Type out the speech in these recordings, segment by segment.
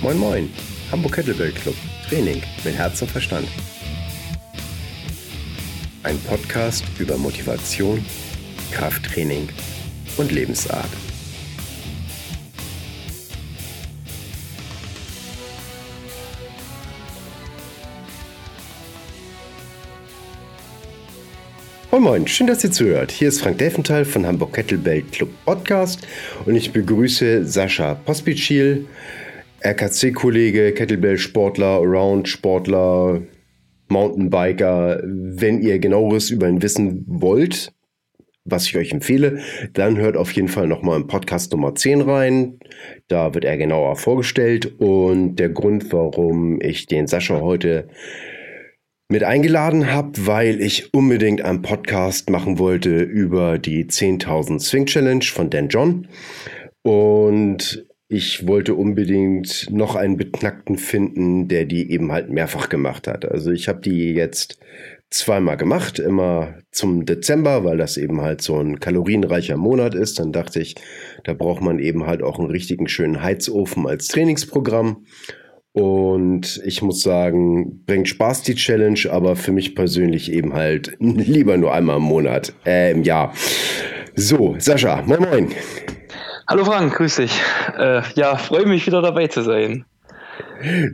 Moin Moin, Hamburg Kettlebell Club, Training mit Herz und Verstand. Ein Podcast über Motivation, Krafttraining und Lebensart. Moin Moin, schön, dass ihr zuhört. Hier ist Frank Delfenthal von Hamburg Kettlebell Club Podcast und ich begrüße Sascha Pospicil, RKC-Kollege, Kettlebell-Sportler, Around-Sportler, Mountainbiker. Wenn ihr genaueres über ihn wissen wollt, was ich euch empfehle, dann hört auf jeden Fall nochmal in Podcast Nummer 10 rein. Da wird er genauer vorgestellt und der Grund, warum ich den Sascha heute mit eingeladen habe, weil ich unbedingt einen Podcast machen wollte über die 10.000 Swing Challenge von Dan John. Und ich wollte unbedingt noch einen Beknackten finden, der die eben halt mehrfach gemacht hat. Also ich habe die jetzt zweimal gemacht, immer zum Dezember, weil das eben halt so ein kalorienreicher Monat ist. Dann dachte ich, da braucht man eben halt auch einen richtigen schönen Heizofen als Trainingsprogramm. Und ich muss sagen, bringt Spaß die Challenge, aber für mich persönlich eben halt lieber nur einmal im Monat, äh, im Jahr. So, Sascha, moin moin. Hallo Frank, grüß dich. Äh, ja, freue mich wieder dabei zu sein.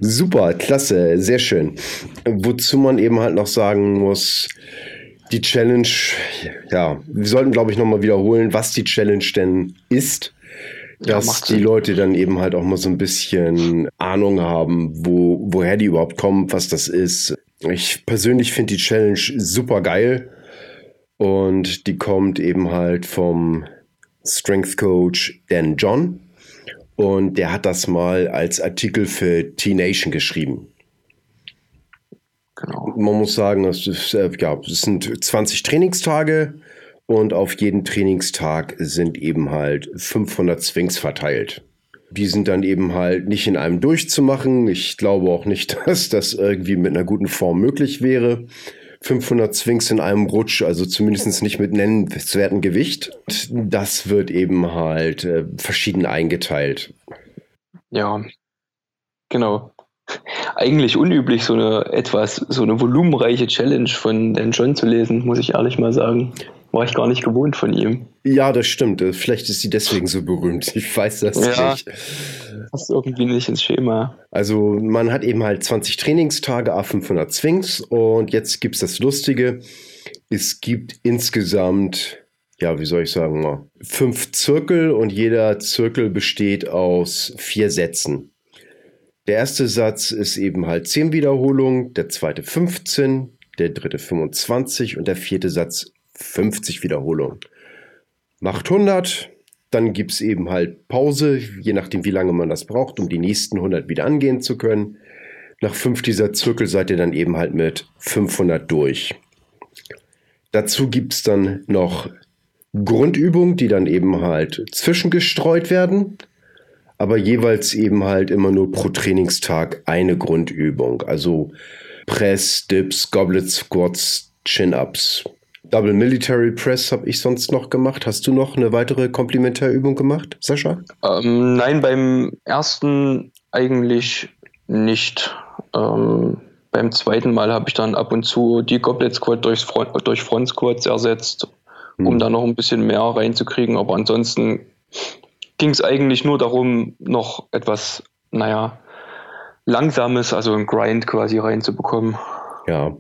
Super, klasse, sehr schön. Wozu man eben halt noch sagen muss, die Challenge, ja, wir sollten glaube ich nochmal wiederholen, was die Challenge denn ist dass ja, die Leute dann eben halt auch mal so ein bisschen Ahnung haben, wo, woher die überhaupt kommen, was das ist. Ich persönlich finde die Challenge super geil und die kommt eben halt vom Strength Coach Dan John und der hat das mal als Artikel für T-Nation geschrieben. Genau. Man muss sagen, das, ist, äh, ja, das sind 20 Trainingstage und auf jeden Trainingstag sind eben halt 500 Swings verteilt. Die sind dann eben halt nicht in einem durchzumachen. Ich glaube auch nicht, dass das irgendwie mit einer guten Form möglich wäre. 500 Swings in einem Rutsch, also zumindest nicht mit nennenswertem Gewicht. Das wird eben halt äh, verschieden eingeteilt. Ja, genau. Eigentlich unüblich, so eine etwas, so eine volumenreiche Challenge von Dan John zu lesen, muss ich ehrlich mal sagen. War ich gar nicht gewohnt von ihm. Ja, das stimmt. Vielleicht ist sie deswegen so berühmt. Ich weiß das ja, nicht. Passt irgendwie nicht ins Schema. Also, man hat eben halt 20 Trainingstage, A500 Swings. Und jetzt gibt es das Lustige. Es gibt insgesamt, ja, wie soll ich sagen, fünf Zirkel und jeder Zirkel besteht aus vier Sätzen. Der erste Satz ist eben halt 10 Wiederholungen, der zweite 15, der dritte 25 und der vierte Satz 50 Wiederholungen. Macht 100, dann gibt es eben halt Pause, je nachdem, wie lange man das braucht, um die nächsten 100 wieder angehen zu können. Nach fünf dieser Zirkel seid ihr dann eben halt mit 500 durch. Dazu gibt es dann noch Grundübungen, die dann eben halt zwischengestreut werden, aber jeweils eben halt immer nur pro Trainingstag eine Grundübung. Also Press, Dips, Goblet Squats, Chin-Ups. Double Military Press habe ich sonst noch gemacht. Hast du noch eine weitere Komplementärübung gemacht, Sascha? Ähm, nein, beim ersten eigentlich nicht. Ähm, beim zweiten Mal habe ich dann ab und zu die Goblet Squat durchs Front, durch Front Squats ersetzt, um hm. da noch ein bisschen mehr reinzukriegen. Aber ansonsten ging es eigentlich nur darum, noch etwas, naja, Langsames, also ein Grind quasi reinzubekommen. Ja,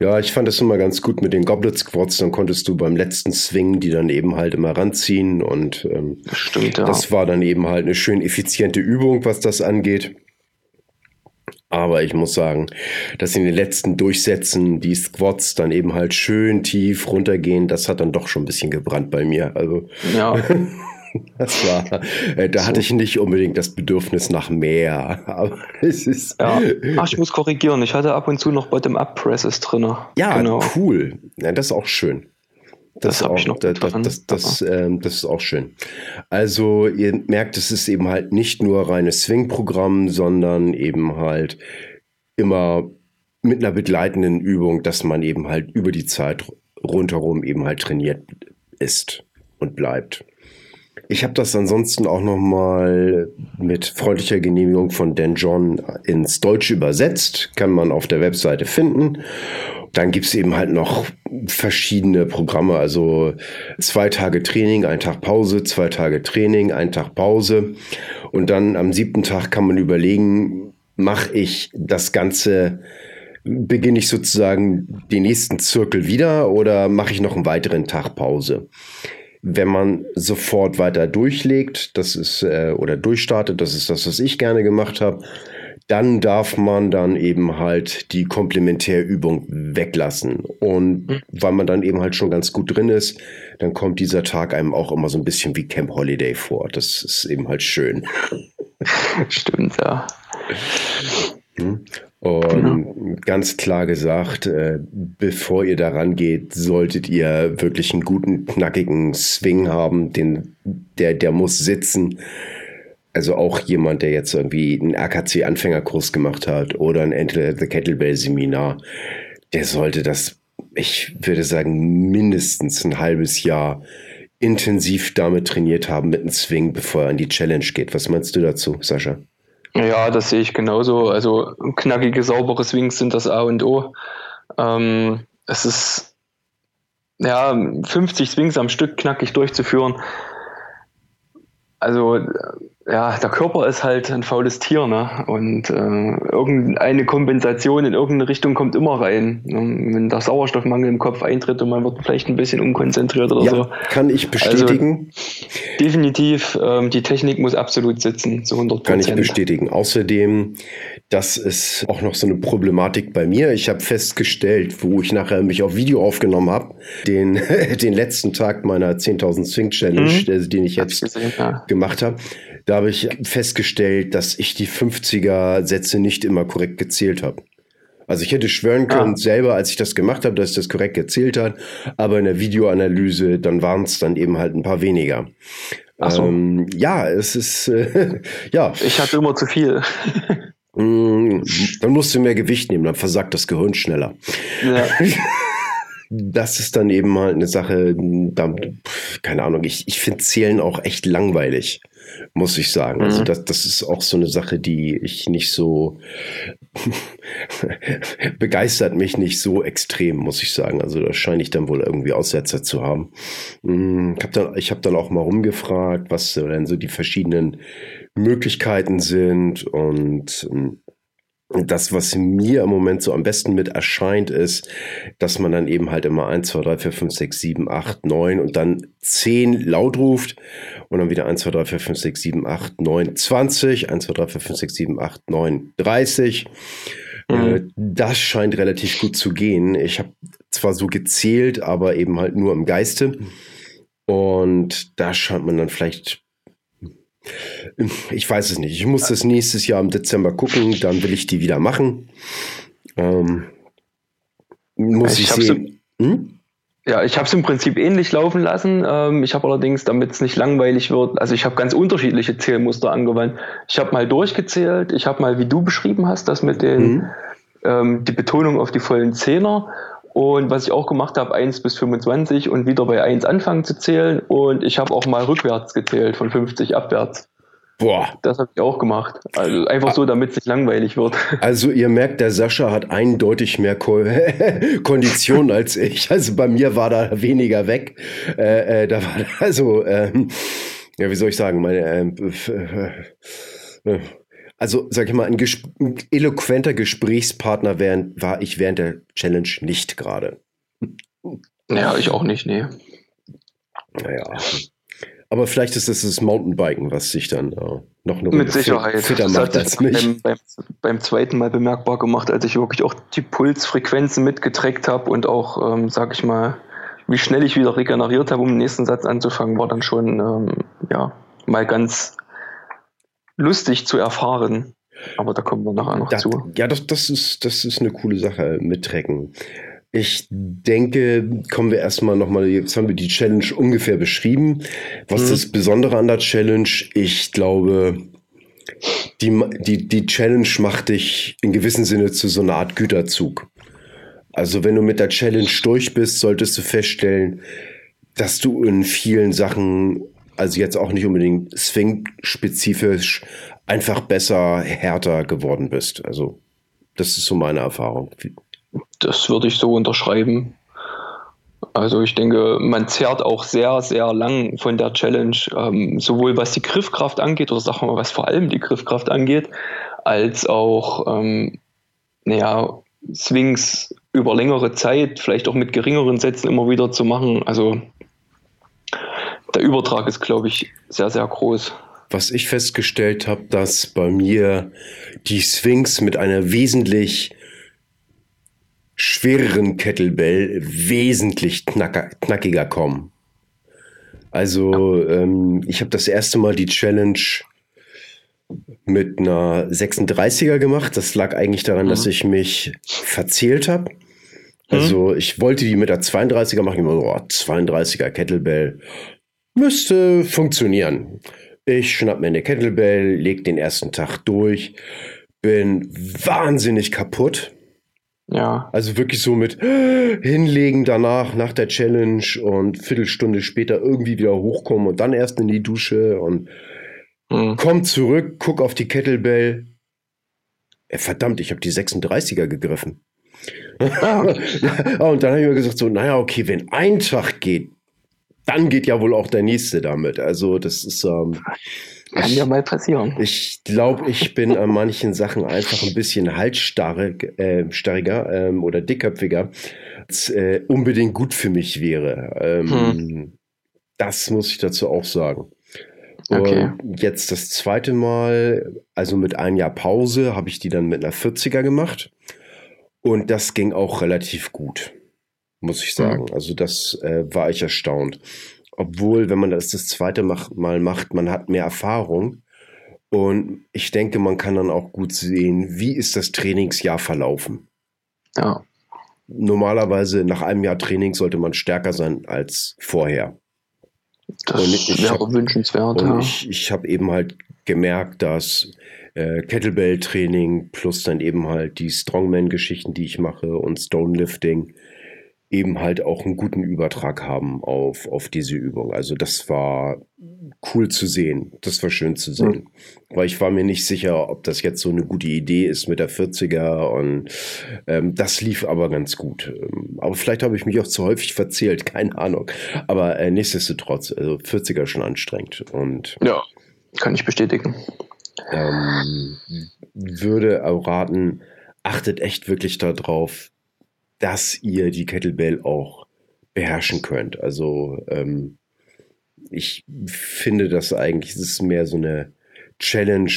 ja, ich fand das immer ganz gut mit den Goblet Squats. Dann konntest du beim letzten Swing die dann eben halt immer ranziehen und ähm, Stimmt, ja. das war dann eben halt eine schön effiziente Übung, was das angeht. Aber ich muss sagen, dass in den letzten Durchsätzen die Squats dann eben halt schön tief runtergehen, das hat dann doch schon ein bisschen gebrannt bei mir. Also ja. Das war, äh, da so. hatte ich nicht unbedingt das Bedürfnis nach mehr. Aber es ist. Ja. Ach, ich muss korrigieren. Ich hatte ab und zu noch Bottom-Up-Presses drin. Ja, genau. cool. Ja, das ist auch schön. Das, das, auch, noch das, das, das, ähm, das, ist auch schön. Also ihr merkt, es ist eben halt nicht nur reines Swing-Programm, sondern eben halt immer mit einer begleitenden Übung, dass man eben halt über die Zeit rundherum eben halt trainiert ist und bleibt. Ich habe das ansonsten auch nochmal mit freundlicher Genehmigung von Dan John ins Deutsche übersetzt. Kann man auf der Webseite finden. Dann gibt's eben halt noch verschiedene Programme, also zwei Tage Training, ein Tag Pause, zwei Tage Training, ein Tag Pause. Und dann am siebten Tag kann man überlegen, mache ich das Ganze, beginne ich sozusagen den nächsten Zirkel wieder oder mache ich noch einen weiteren Tag Pause? Wenn man sofort weiter durchlegt, das ist äh, oder durchstartet, das ist das, was ich gerne gemacht habe, dann darf man dann eben halt die Komplementärübung weglassen. Und mhm. weil man dann eben halt schon ganz gut drin ist, dann kommt dieser Tag einem auch immer so ein bisschen wie Camp Holiday vor. Das ist eben halt schön. Stimmt, ja. Und genau. ganz klar gesagt, äh, bevor ihr daran geht, solltet ihr wirklich einen guten, knackigen Swing haben. Den, der, der muss sitzen. Also auch jemand, der jetzt irgendwie einen RKC-Anfängerkurs gemacht hat oder ein Enter the Kettlebell-Seminar, der sollte das, ich würde sagen, mindestens ein halbes Jahr intensiv damit trainiert haben mit einem Swing, bevor er an die Challenge geht. Was meinst du dazu, Sascha? Ja, das sehe ich genauso. Also knackige, saubere Swings sind das A und O. Ähm, es ist ja 50 Swings am Stück knackig durchzuführen. Also ja, der Körper ist halt ein faules Tier, ne? Und äh, irgendeine Kompensation in irgendeine Richtung kommt immer rein. Ne? Wenn der Sauerstoffmangel im Kopf eintritt und man wird vielleicht ein bisschen unkonzentriert oder ja, so. Kann ich bestätigen. Also, definitiv, ähm, die Technik muss absolut sitzen, zu 100 Kann ich bestätigen. Außerdem, das ist auch noch so eine Problematik bei mir. Ich habe festgestellt, wo ich nachher mich auf Video aufgenommen habe, den, den letzten Tag meiner 10.000 Swing Challenge, mhm. den ich jetzt ja. gemacht habe da habe ich festgestellt, dass ich die 50er Sätze nicht immer korrekt gezählt habe. Also ich hätte schwören können ah. selber, als ich das gemacht habe, dass ich das korrekt gezählt hat, aber in der Videoanalyse, dann waren es dann eben halt ein paar weniger. Ach so. Ähm, ja, es ist äh, ja. Ich hatte immer zu viel. Mm, dann musst du mehr Gewicht nehmen, dann versagt das Gehirn schneller. Ja. das ist dann eben halt eine Sache, da, keine Ahnung, ich, ich finde Zählen auch echt langweilig muss ich sagen. Also mhm. Also das, das ist auch so eine Sache, die ich nicht so begeistert mich nicht so extrem, muss ich sagen. Also da scheine ich dann wohl irgendwie Aussetzer zu haben. Mm, ich habe dann, ich hab dann auch mal rumgefragt, was denn so die verschiedenen Möglichkeiten sind und mm, das, was mir im Moment so am besten mit erscheint, ist, dass man dann eben halt immer 1, 2, 3, 4, 5, 6, 7, 8, 9 und dann 10 laut ruft und dann wieder 1, 2, 3, 4, 5, 6, 7, 8, 9, 20, 1, 2, 3, 4, 5, 6, 7, 8, 9, 30. Mhm. Das scheint relativ gut zu gehen. Ich habe zwar so gezählt, aber eben halt nur im Geiste. Und da scheint man dann vielleicht ich weiß es nicht. Ich muss das nächstes Jahr im Dezember gucken, dann will ich die wieder machen. Ähm, muss ich, ich sehen. Hm? Ja, ich habe es im Prinzip ähnlich laufen lassen. Ähm, ich habe allerdings, damit es nicht langweilig wird, also ich habe ganz unterschiedliche Zählmuster angewandt. Ich habe mal durchgezählt, ich habe mal, wie du beschrieben hast, das mit den mhm. ähm, die Betonung auf die vollen Zehner. Und was ich auch gemacht habe, 1 bis 25 und wieder bei 1 anfangen zu zählen. Und ich habe auch mal rückwärts gezählt, von 50 abwärts. Boah. Das habe ich auch gemacht. Also einfach so, damit es nicht langweilig wird. Also ihr merkt, der Sascha hat eindeutig mehr Ko Kondition als ich. Also bei mir war da weniger weg. Äh, äh, da war also, ähm, ja, wie soll ich sagen, meine, ähm, äh, äh, also sag ich mal, ein, ges ein eloquenter Gesprächspartner während, war ich während der Challenge nicht gerade. Ja, ich auch nicht, nee. Naja. Aber vielleicht ist es das Mountainbiken, was sich dann äh, noch eine Mit Sicherheit. fitter macht als mich. Beim, beim, beim, zweiten Mal bemerkbar gemacht, als ich wirklich auch die Pulsfrequenzen mitgetrackt habe und auch, ähm, sag ich mal, wie schnell ich wieder regeneriert habe, um den nächsten Satz anzufangen, war dann schon ähm, ja, mal ganz lustig zu erfahren. Aber da kommen wir nachher noch das, zu. Ja, das, das, ist, das ist eine coole Sache mit Trecken. Ich denke, kommen wir erstmal nochmal, jetzt haben wir die Challenge ungefähr beschrieben. Was hm. das Besondere an der Challenge? Ich glaube, die, die, die Challenge macht dich in gewissem Sinne zu so einer Art Güterzug. Also wenn du mit der Challenge durch bist, solltest du feststellen, dass du in vielen Sachen also jetzt auch nicht unbedingt Swing-spezifisch, einfach besser, härter geworden bist. Also das ist so meine Erfahrung. Das würde ich so unterschreiben. Also ich denke, man zehrt auch sehr, sehr lang von der Challenge, ähm, sowohl was die Griffkraft angeht oder sagen wir mal, was vor allem die Griffkraft angeht, als auch, ähm, naja, Swings über längere Zeit, vielleicht auch mit geringeren Sätzen immer wieder zu machen. Also der Übertrag ist, glaube ich, sehr, sehr groß. Was ich festgestellt habe, dass bei mir die Swings mit einer wesentlich schwereren Kettlebell wesentlich knacker, knackiger kommen. Also ähm, ich habe das erste Mal die Challenge mit einer 36er gemacht. Das lag eigentlich daran, mhm. dass ich mich verzählt habe. Also mhm. ich wollte die mit der 32er machen. Ich so, oh, 32er Kettlebell müsste funktionieren. Ich schnapp mir eine Kettlebell, leg den ersten Tag durch, bin wahnsinnig kaputt ja. Also wirklich so mit hinlegen danach, nach der Challenge und Viertelstunde später irgendwie wieder hochkommen und dann erst in die Dusche und mhm. komm zurück, guck auf die Kettlebell. Verdammt, ich habe die 36er gegriffen. Ah. und dann habe ich mir gesagt, so, naja, okay, wenn ein Tag geht, dann geht ja wohl auch der nächste damit. Also, das ist. Ähm, kann ja mal passieren. Ich glaube, ich bin an manchen Sachen einfach ein bisschen halsstarriger äh, ähm, oder dickköpfiger, als äh, unbedingt gut für mich wäre. Ähm, hm. Das muss ich dazu auch sagen. Okay. Und jetzt das zweite Mal, also mit einem Jahr Pause, habe ich die dann mit einer 40er gemacht. Und das ging auch relativ gut, muss ich sagen. Mhm. Also das äh, war ich erstaunt. Obwohl, wenn man das das zweite Mal macht, man hat mehr Erfahrung. Und ich denke, man kann dann auch gut sehen, wie ist das Trainingsjahr verlaufen. Ja. Normalerweise nach einem Jahr Training sollte man stärker sein als vorher. Das wäre hab, wünschenswert. Und ja. ich, ich habe eben halt gemerkt, dass äh, Kettlebell-Training plus dann eben halt die Strongman-Geschichten, die ich mache und Stonelifting, eben halt auch einen guten Übertrag haben auf, auf diese Übung. Also das war cool zu sehen. Das war schön zu sehen. Mhm. Weil ich war mir nicht sicher, ob das jetzt so eine gute Idee ist mit der 40er und ähm, das lief aber ganz gut. Ähm, aber vielleicht habe ich mich auch zu häufig verzählt, keine Ahnung. Aber äh, nichtsdestotrotz, also 40er schon anstrengend. Und ja, kann ich bestätigen. Ähm, würde auch raten, achtet echt wirklich darauf, dass ihr die Kettlebell auch beherrschen könnt. Also ähm, ich finde das eigentlich, es ist mehr so eine Challenge,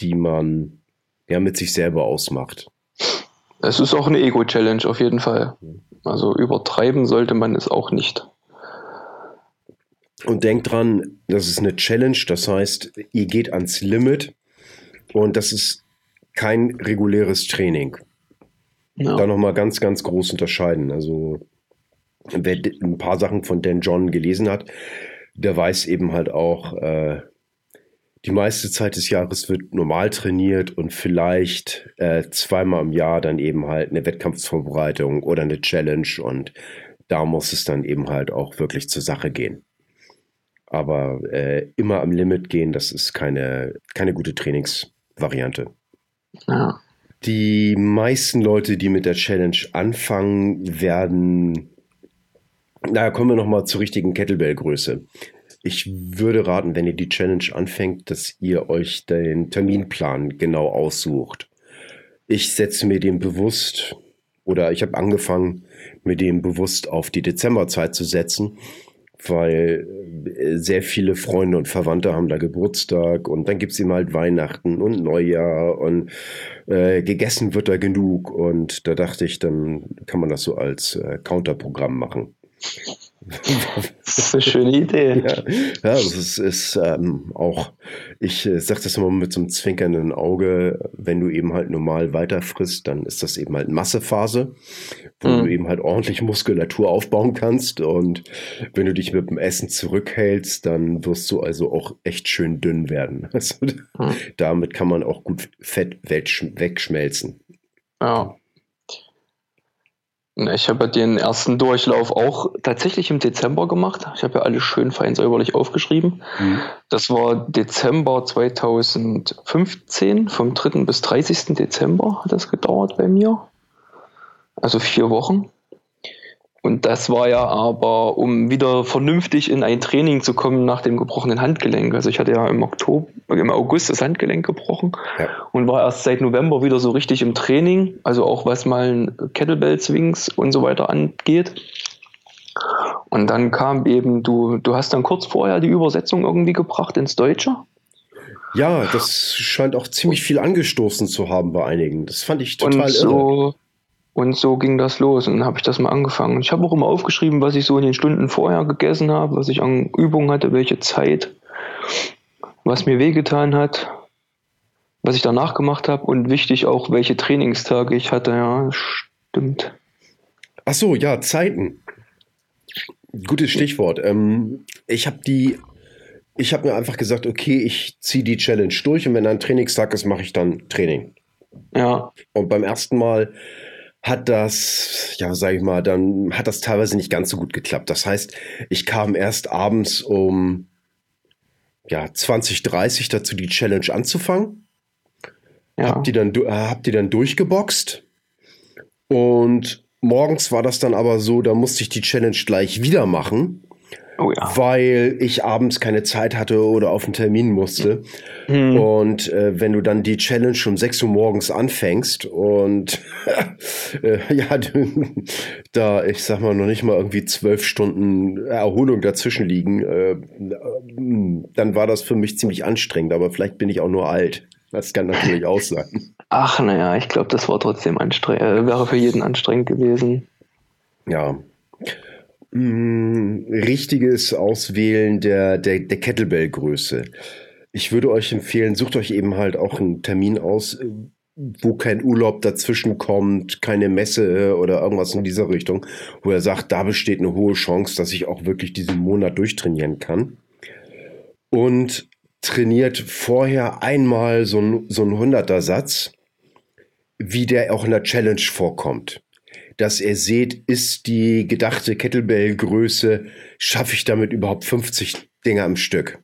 die man ja mit sich selber ausmacht. Es ist auch eine Ego-Challenge auf jeden Fall. Also übertreiben sollte man es auch nicht. Und denkt dran, das ist eine Challenge, das heißt, ihr geht ans Limit und das ist kein reguläres Training ja. da nochmal ganz, ganz groß unterscheiden. Also wer ein paar Sachen von Dan John gelesen hat, der weiß eben halt auch, äh, die meiste Zeit des Jahres wird normal trainiert und vielleicht äh, zweimal im Jahr dann eben halt eine Wettkampfsvorbereitung oder eine Challenge und da muss es dann eben halt auch wirklich zur Sache gehen. Aber äh, immer am Limit gehen, das ist keine, keine gute Trainingsvariante. Ja. Die meisten Leute, die mit der Challenge anfangen, werden. Na, kommen wir nochmal zur richtigen Kettlebell-Größe. Ich würde raten, wenn ihr die Challenge anfängt, dass ihr euch den Terminplan genau aussucht. Ich setze mir den bewusst oder ich habe angefangen, mir den bewusst auf die Dezemberzeit zu setzen, weil äh, sehr viele Freunde und Verwandte haben da Geburtstag und dann gibt es eben halt Weihnachten und Neujahr und äh, gegessen wird da genug und da dachte ich, dann kann man das so als äh, Counterprogramm machen. Das ist eine schöne Idee. Ja, ja das ist, ist ähm, auch, ich äh, sage das immer mit so einem zwinkernden Auge, wenn du eben halt normal weiter frisst, dann ist das eben halt Massephase, wo mhm. du eben halt ordentlich Muskulatur aufbauen kannst und wenn du dich mit dem Essen zurückhältst, dann wirst du also auch echt schön dünn werden. Also, mhm. Damit kann man auch gut Fett wegschmelzen. Ja. Ich habe den ersten Durchlauf auch tatsächlich im Dezember gemacht. Ich habe ja alles schön fein säuberlich aufgeschrieben. Mhm. Das war Dezember 2015, vom 3. bis 30. Dezember hat das gedauert bei mir. Also vier Wochen. Und das war ja aber, um wieder vernünftig in ein Training zu kommen nach dem gebrochenen Handgelenk. Also ich hatte ja im Oktober, im August das Handgelenk gebrochen ja. und war erst seit November wieder so richtig im Training. Also auch was mal Kettlebell Swings und so weiter angeht. Und dann kam eben, du, du hast dann kurz vorher die Übersetzung irgendwie gebracht ins Deutsche. Ja, das scheint auch ziemlich viel angestoßen zu haben bei einigen. Das fand ich total und so, irre. Und so ging das los und dann habe ich das mal angefangen. Ich habe auch immer aufgeschrieben, was ich so in den Stunden vorher gegessen habe, was ich an Übungen hatte, welche Zeit, was mir wehgetan hat, was ich danach gemacht habe und wichtig auch, welche Trainingstage ich hatte. Ja, stimmt. Ach so, ja, Zeiten. Gutes Stichwort. Ähm, ich habe die, ich habe mir einfach gesagt, okay, ich ziehe die Challenge durch und wenn ein Trainingstag ist, mache ich dann Training. Ja. Und beim ersten Mal hat das, ja, sag ich mal, dann hat das teilweise nicht ganz so gut geklappt. Das heißt, ich kam erst abends um ja, 20, 30 dazu, die Challenge anzufangen. Ja. Hab die dann, hab die dann durchgeboxt. Und morgens war das dann aber so, da musste ich die Challenge gleich wieder machen. Oh ja. Weil ich abends keine Zeit hatte oder auf einen Termin musste. Mhm. Und äh, wenn du dann die Challenge um 6 Uhr morgens anfängst und äh, ja, da, ich sag mal, noch nicht mal irgendwie zwölf Stunden Erholung dazwischen liegen, äh, dann war das für mich ziemlich anstrengend. Aber vielleicht bin ich auch nur alt. Das kann natürlich auch sein. Ach, naja, ich glaube, das war trotzdem anstrengend, äh, wäre für jeden anstrengend gewesen. Ja, richtiges Auswählen der, der, der Kettlebell-Größe. Ich würde euch empfehlen, sucht euch eben halt auch einen Termin aus, wo kein Urlaub dazwischen kommt, keine Messe oder irgendwas in dieser Richtung, wo er sagt, da besteht eine hohe Chance, dass ich auch wirklich diesen Monat durchtrainieren kann. Und trainiert vorher einmal so ein, so ein 100er Satz, wie der auch in der Challenge vorkommt dass er seht, ist die gedachte Kettlebell-Größe, schaffe ich damit überhaupt 50 Dinger am Stück?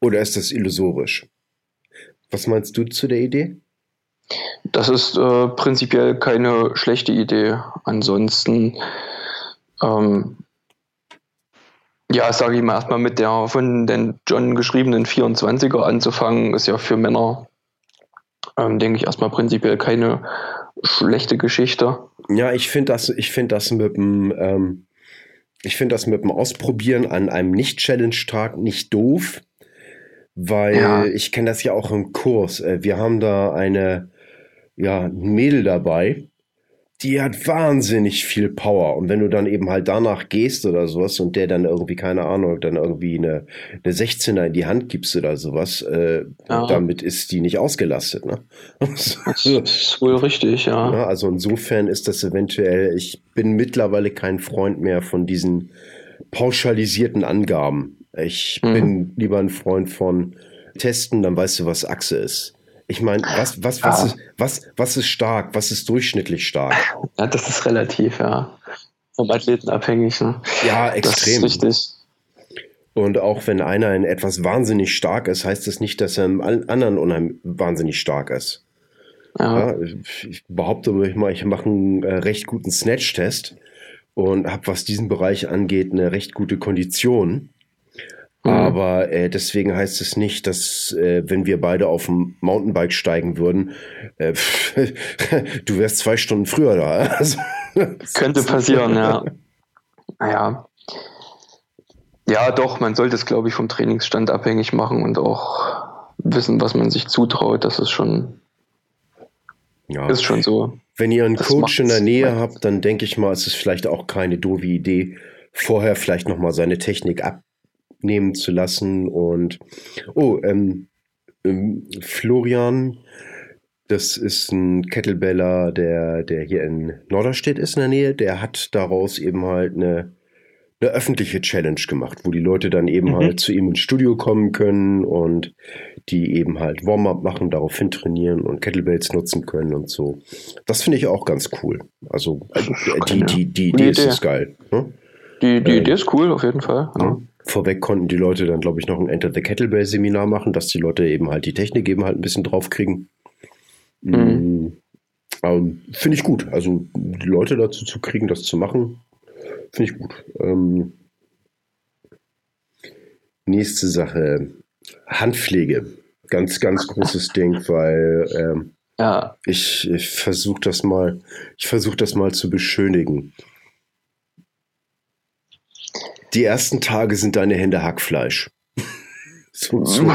Oder ist das illusorisch? Was meinst du zu der Idee? Das ist äh, prinzipiell keine schlechte Idee. Ansonsten, ähm, ja, sage ich mal erstmal mit der von den John geschriebenen 24er anzufangen, ist ja für Männer, ähm, denke ich, erstmal prinzipiell keine schlechte Geschichte. Ja, ich finde das, ich finde das mit dem, ähm, ich finde das mit dem Ausprobieren an einem Nicht-Challenge-Tag nicht doof, weil ja. ich kenne das ja auch im Kurs. Äh, wir haben da eine, ja, ein Mädel dabei, die hat wahnsinnig viel Power. Und wenn du dann eben halt danach gehst oder sowas und der dann irgendwie, keine Ahnung, dann irgendwie eine, eine 16er in die Hand gibst oder sowas, äh, ja. damit ist die nicht ausgelastet. Ne? das ist wohl richtig, ja. ja. Also insofern ist das eventuell, ich bin mittlerweile kein Freund mehr von diesen pauschalisierten Angaben. Ich mhm. bin lieber ein Freund von Testen, dann weißt du, was Achse ist. Ich meine, was, was, was, ja. ist, was, was ist stark? Was ist durchschnittlich stark? Ja, das ist relativ, ja. Vom Athleten abhängig. Ne? Ja, extrem. Das ist richtig. Und auch wenn einer in etwas wahnsinnig stark ist, heißt das nicht, dass er im anderen unheimlich wahnsinnig stark ist. Ja. ja ich behaupte mal, ich mache einen äh, recht guten Snatch-Test und habe, was diesen Bereich angeht, eine recht gute Kondition. Mhm. Aber äh, deswegen heißt es nicht, dass äh, wenn wir beide auf dem Mountainbike steigen würden, äh, du wärst zwei Stunden früher da. Also, Könnte passieren, ja. Naja. Ja, doch, man sollte es, glaube ich, vom Trainingsstand abhängig machen und auch wissen, was man sich zutraut. Das ist schon, ja. ist schon so. Wenn ihr einen das Coach in der Nähe habt, dann denke ich mal, es ist vielleicht auch keine doofe Idee, vorher vielleicht nochmal seine Technik ab nehmen zu lassen. Und oh, ähm, ähm, Florian, das ist ein Kettlebeller, der, der hier in Norderstedt ist in der Nähe, der hat daraus eben halt eine eine öffentliche Challenge gemacht, wo die Leute dann eben mhm. halt zu ihm ins Studio kommen können und die eben halt Warm-up machen, daraufhin trainieren und Kettlebells nutzen können und so. Das finde ich auch ganz cool. Also äh, die, die, die, Idee ist, ist geil. Ne? Die, die äh, Idee ist cool, auf jeden Fall. Ja. Vorweg konnten die Leute dann, glaube ich, noch ein Enter the Kettlebell Seminar machen, dass die Leute eben halt die Technik eben halt ein bisschen drauf kriegen. Mhm. Ähm, finde ich gut. Also die Leute dazu zu kriegen, das zu machen, finde ich gut. Ähm, nächste Sache. Handpflege. Ganz, ganz großes Ding, weil ähm, ja. ich, ich versuche das mal, ich versuche das mal zu beschönigen. Die ersten Tage sind deine Hände Hackfleisch. so, so,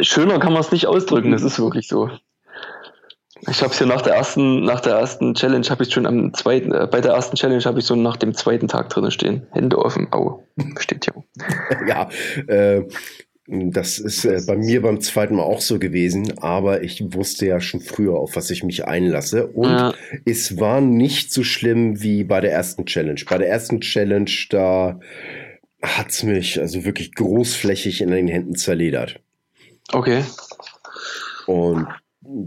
Schöner kann man es nicht ausdrücken, das ist wirklich so. Ich habe es ja nach der ersten, nach der ersten Challenge habe ich schon am zweiten, äh, bei der ersten Challenge habe ich so nach dem zweiten Tag drin stehen. Hände offen, au, steht hier. ja, äh, das ist äh, bei mir beim zweiten Mal auch so gewesen, aber ich wusste ja schon früher, auf was ich mich einlasse. Und ja. es war nicht so schlimm wie bei der ersten Challenge. Bei der ersten Challenge, da hat's mich also wirklich großflächig in den Händen zerledert. Okay. Und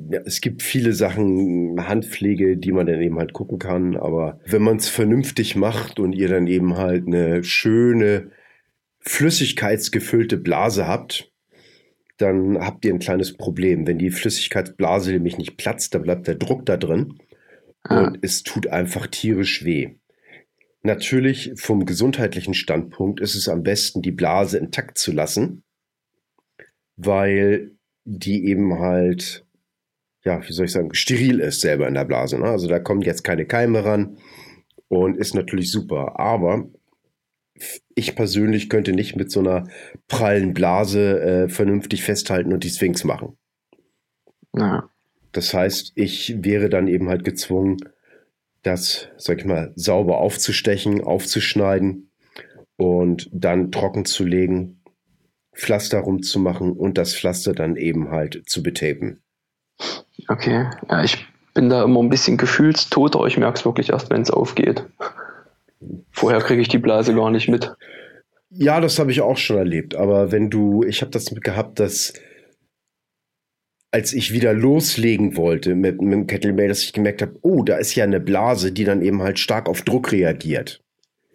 ja, es gibt viele Sachen, Handpflege, die man dann eben halt gucken kann, aber wenn man es vernünftig macht und ihr dann eben halt eine schöne, flüssigkeitsgefüllte Blase habt, dann habt ihr ein kleines Problem. Wenn die Flüssigkeitsblase nämlich nicht platzt, dann bleibt der Druck da drin ah. und es tut einfach tierisch weh. Natürlich vom gesundheitlichen Standpunkt ist es am besten, die Blase intakt zu lassen, weil die eben halt ja, wie soll ich sagen, steril ist selber in der Blase. Ne? Also da kommen jetzt keine Keime ran und ist natürlich super. Aber ich persönlich könnte nicht mit so einer prallen Blase äh, vernünftig festhalten und die Sphinx machen. Ja. Das heißt, ich wäre dann eben halt gezwungen, das, sag ich mal, sauber aufzustechen, aufzuschneiden und dann trocken zu legen, Pflaster rumzumachen und das Pflaster dann eben halt zu betapen. Okay, ja, ich bin da immer ein bisschen gefühlstoter. Ich merke es wirklich erst, wenn es aufgeht. Vorher kriege ich die Blase gar nicht mit. Ja, das habe ich auch schon erlebt. Aber wenn du, ich habe das mit gehabt, dass als ich wieder loslegen wollte mit, mit dem Kettlebell, dass ich gemerkt habe, oh, da ist ja eine Blase, die dann eben halt stark auf Druck reagiert.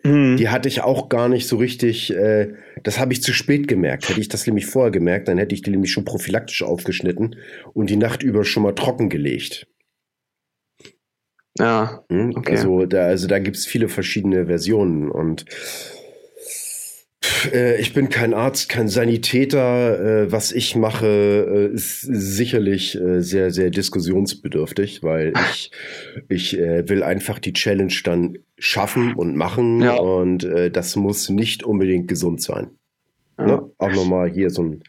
Mhm. Die hatte ich auch gar nicht so richtig, äh, das habe ich zu spät gemerkt. Hätte ich das nämlich vorher gemerkt, dann hätte ich die nämlich schon prophylaktisch aufgeschnitten und die Nacht über schon mal trocken gelegt. Ja. Hm? Okay. Also da, also da gibt es viele verschiedene Versionen und äh, ich bin kein Arzt, kein Sanitäter. Äh, was ich mache, äh, ist sicherlich sehr, sehr diskussionsbedürftig, weil ich, ich will einfach die Challenge dann schaffen und machen ja. und das muss nicht unbedingt gesund sein. Ja. Ne? Auch nochmal hier so ein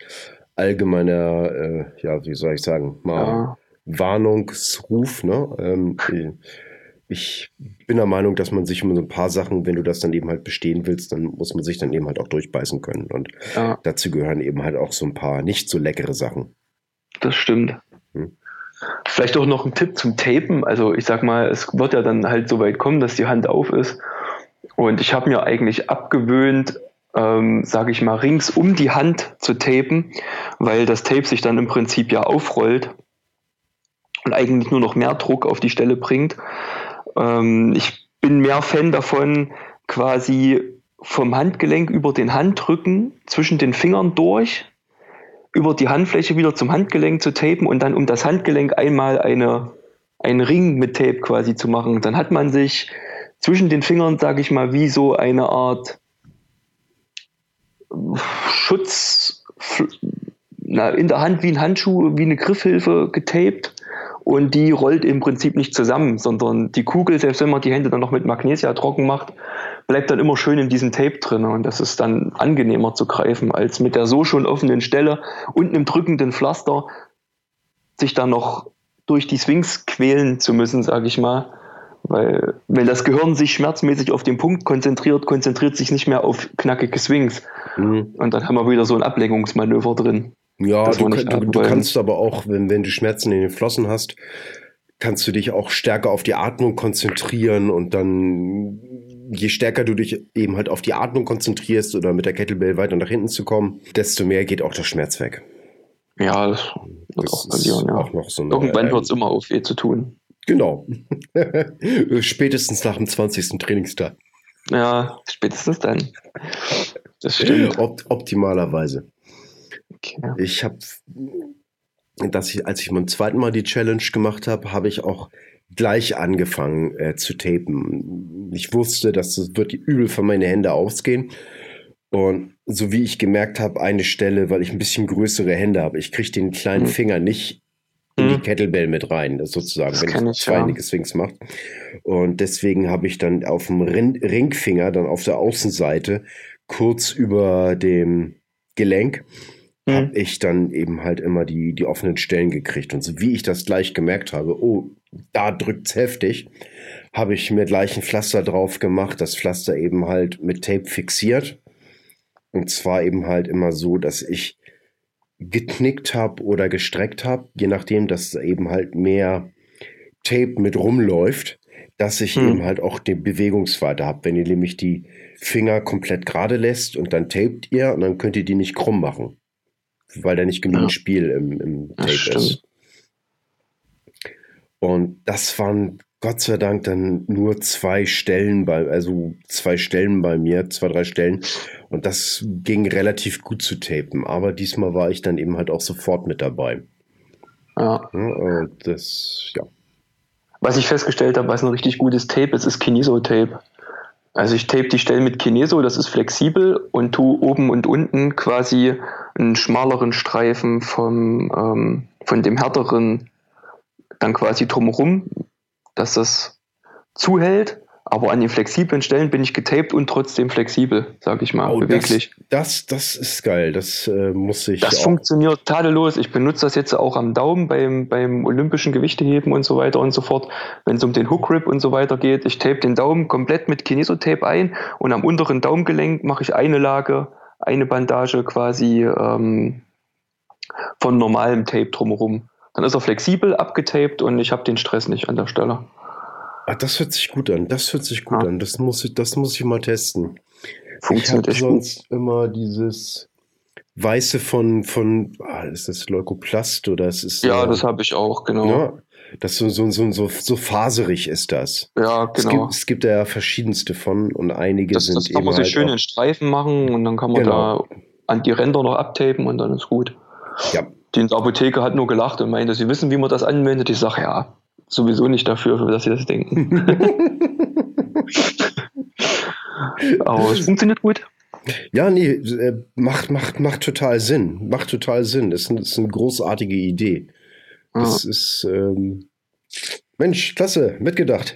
allgemeiner, ja, wie soll ich sagen, mal ja. Warnungsruf. Ne? Ähm, ich bin der Meinung, dass man sich um so ein paar Sachen, wenn du das dann eben halt bestehen willst, dann muss man sich dann eben halt auch durchbeißen können. Und ja. dazu gehören eben halt auch so ein paar nicht so leckere Sachen. Das stimmt. Hm. Vielleicht auch noch ein Tipp zum Tapen. Also ich sag mal, es wird ja dann halt so weit kommen, dass die Hand auf ist. Und ich habe mir eigentlich abgewöhnt, ähm, sage ich mal, rings um die Hand zu tapen, weil das Tape sich dann im Prinzip ja aufrollt und eigentlich nur noch mehr Druck auf die Stelle bringt. Ähm, ich bin mehr Fan davon, quasi vom Handgelenk über den Handrücken zwischen den Fingern durch, über die Handfläche wieder zum Handgelenk zu tapen und dann um das Handgelenk einmal eine, einen Ring mit Tape quasi zu machen. Dann hat man sich zwischen den Fingern, sage ich mal, wie so eine Art Schutz in der Hand wie ein Handschuh, wie eine Griffhilfe getaped und die rollt im Prinzip nicht zusammen, sondern die Kugel, selbst wenn man die Hände dann noch mit Magnesia trocken macht, bleibt dann immer schön in diesem Tape drin und das ist dann angenehmer zu greifen, als mit der so schon offenen Stelle und einem drückenden Pflaster sich dann noch durch die Swings quälen zu müssen, sage ich mal. Weil wenn das Gehirn sich schmerzmäßig auf den Punkt konzentriert, konzentriert sich nicht mehr auf knackige Swings. Mhm. Und dann haben wir wieder so ein Ablenkungsmanöver drin. Ja, du, du, du, kannst aber auch, wenn, wenn du Schmerzen in den Flossen hast, kannst du dich auch stärker auf die Atmung konzentrieren und dann je stärker du dich eben halt auf die Atmung konzentrierst oder mit der Kettlebell weiter nach hinten zu kommen, desto mehr geht auch der Schmerz weg. Ja, das das auch passieren. Ja. Auch noch so eine, Irgendwann hört es immer auf, weh zu tun. Genau. spätestens nach dem 20. Trainingstag. Ja, spätestens dann. Das stimmt. Opt optimalerweise. Okay. Ich habe, dass ich, als ich beim zweiten Mal die Challenge gemacht habe, habe ich auch gleich angefangen äh, zu tapen. Ich wusste, dass es wird übel von meine Hände ausgehen. Und so wie ich gemerkt habe, eine Stelle, weil ich ein bisschen größere Hände habe, ich kriege den kleinen mhm. Finger nicht in die hm. Kettlebell mit rein, sozusagen, das wenn ich zweinige ja. Swings mache. Und deswegen habe ich dann auf dem Ringfinger, dann auf der Außenseite, kurz über dem Gelenk, mhm. habe ich dann eben halt immer die, die offenen Stellen gekriegt. Und so wie ich das gleich gemerkt habe, oh, da drückt's heftig, habe ich mir gleich ein Pflaster drauf gemacht, das Pflaster eben halt mit Tape fixiert. Und zwar eben halt immer so, dass ich geknickt habe oder gestreckt habe, je nachdem, dass eben halt mehr Tape mit rumläuft, dass ich hm. eben halt auch die Bewegungsweite habe. Wenn ihr nämlich die Finger komplett gerade lässt und dann tapet ihr und dann könnt ihr die nicht krumm machen, weil da nicht genug ja. Spiel im, im Tape ist. Und das waren Gott sei Dank dann nur zwei Stellen bei, also zwei Stellen bei mir, zwei, drei Stellen. Und das ging relativ gut zu tapen. Aber diesmal war ich dann eben halt auch sofort mit dabei. Ja. ja und das, ja. Was ich festgestellt habe, was ein richtig gutes Tape ist, ist Kineso-Tape. Also ich tape die Stellen mit Kineso, das ist flexibel und tu oben und unten quasi einen schmaleren Streifen vom, ähm, von dem härteren dann quasi drumherum dass das zuhält. Aber an den flexiblen Stellen bin ich getaped und trotzdem flexibel, sag ich mal, oh, beweglich. Das, das, das ist geil, das äh, muss ich. Das funktioniert tadellos. Ich benutze das jetzt auch am Daumen beim, beim olympischen Gewichteheben und so weiter und so fort. Wenn es um den Hook Grip und so weiter geht, ich tape den Daumen komplett mit Kinesotape ein und am unteren Daumengelenk mache ich eine Lage, eine Bandage quasi ähm, von normalem Tape drumherum. Dann ist er flexibel, abgetaped und ich habe den Stress nicht an der Stelle. Ah, das hört sich gut an. Das hört sich gut ja. an. Das muss ich, das muss ich mal testen. Funktioniert ich habe sonst gut. immer dieses Weiße von, von ah, ist das Leukoplast oder es ist. Ja, äh, das habe ich auch, genau. Ja, das so, so, so, so, so faserig ist das. Ja, genau. Es gibt, es gibt ja verschiedenste von und einige das, sind das kann man sich halt schön in Streifen machen und dann kann man genau. da an die Ränder noch abtapen und dann ist gut. Ja, die Apotheke hat nur gelacht und meinte, sie wissen, wie man das anwendet. Ich sage, ja, sowieso nicht dafür, dass sie das denken. Aber es funktioniert gut. Ja, nee, äh, macht, macht, macht total Sinn. Macht total Sinn. Das ist, eine, das ist eine großartige Idee. Das ah. ist, ähm, Mensch, klasse, mitgedacht.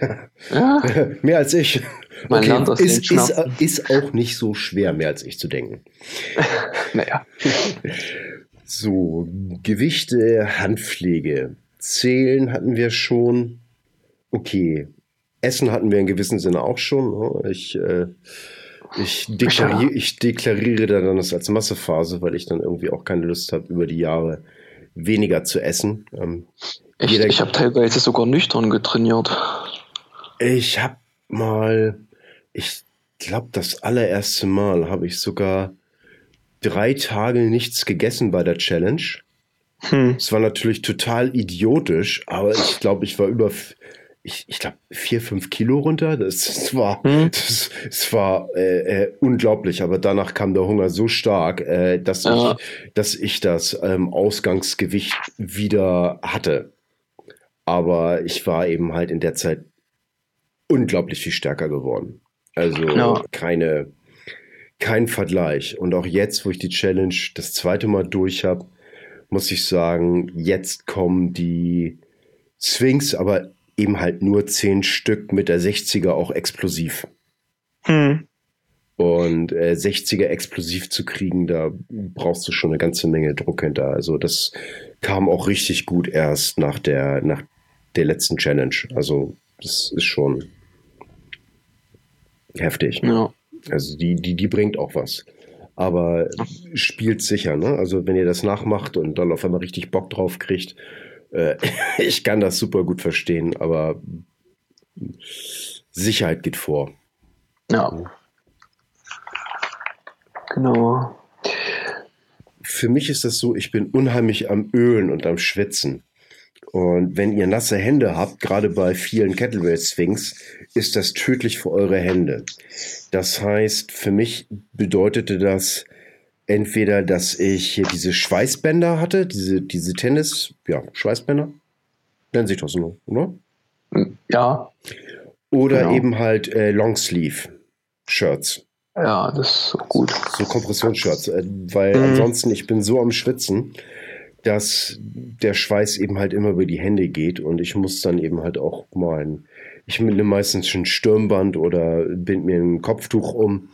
Ja. mehr als ich. Man okay, lernt aus ist, ist, ist auch nicht so schwer, mehr als ich zu denken. naja. So, Gewichte, Handpflege. Zählen hatten wir schon. Okay. Essen hatten wir in gewissem Sinne auch schon. Ne? Ich, äh, ich, deklariere, ich deklariere dann das als Massephase, weil ich dann irgendwie auch keine Lust habe, über die Jahre weniger zu essen. Ähm, Echt? ich habe teilweise sogar nüchtern getrainiert. Ich habe mal, ich glaube, das allererste Mal habe ich sogar drei Tage nichts gegessen bei der Challenge. Hm. Es war natürlich total idiotisch, aber ich glaube, ich war über, ich, ich glaube, vier, fünf Kilo runter. Das, das war, hm. das, das war äh, äh, unglaublich. Aber danach kam der Hunger so stark, äh, dass, ich, dass ich das ähm, Ausgangsgewicht wieder hatte. Aber ich war eben halt in der Zeit unglaublich viel stärker geworden. Also ja. keine, kein Vergleich. Und auch jetzt, wo ich die Challenge das zweite Mal durch habe, muss ich sagen, jetzt kommen die Swings, aber eben halt nur zehn Stück mit der 60er auch explosiv. Hm. Und äh, 60er explosiv zu kriegen, da brauchst du schon eine ganze Menge Druck hinter. Also das kam auch richtig gut erst nach der, nach der letzten Challenge. Also das ist schon heftig. Ja. Also die, die, die bringt auch was. Aber spielt sicher, ne? Also wenn ihr das nachmacht und dann auf einmal richtig Bock drauf kriegt, äh, ich kann das super gut verstehen, aber Sicherheit geht vor. Ja. Genau. Für mich ist das so, ich bin unheimlich am Ölen und am Schwitzen. Und wenn ihr nasse Hände habt, gerade bei vielen Kettlebell Swings, ist das tödlich für eure Hände. Das heißt, für mich bedeutete das entweder, dass ich hier diese Schweißbänder hatte, diese, diese Tennis, ja, Schweißbänder, nennen sich das so, oder? Ja. Oder genau. eben halt äh, Longsleeve-Shirts. Ja, das ist gut. So Kompressionsshirts, äh, weil mhm. ansonsten ich bin so am Schwitzen, dass der Schweiß eben halt immer über die Hände geht und ich muss dann eben halt auch mal ein, ich nehme meistens schon Stirnband oder bind mir ein Kopftuch um,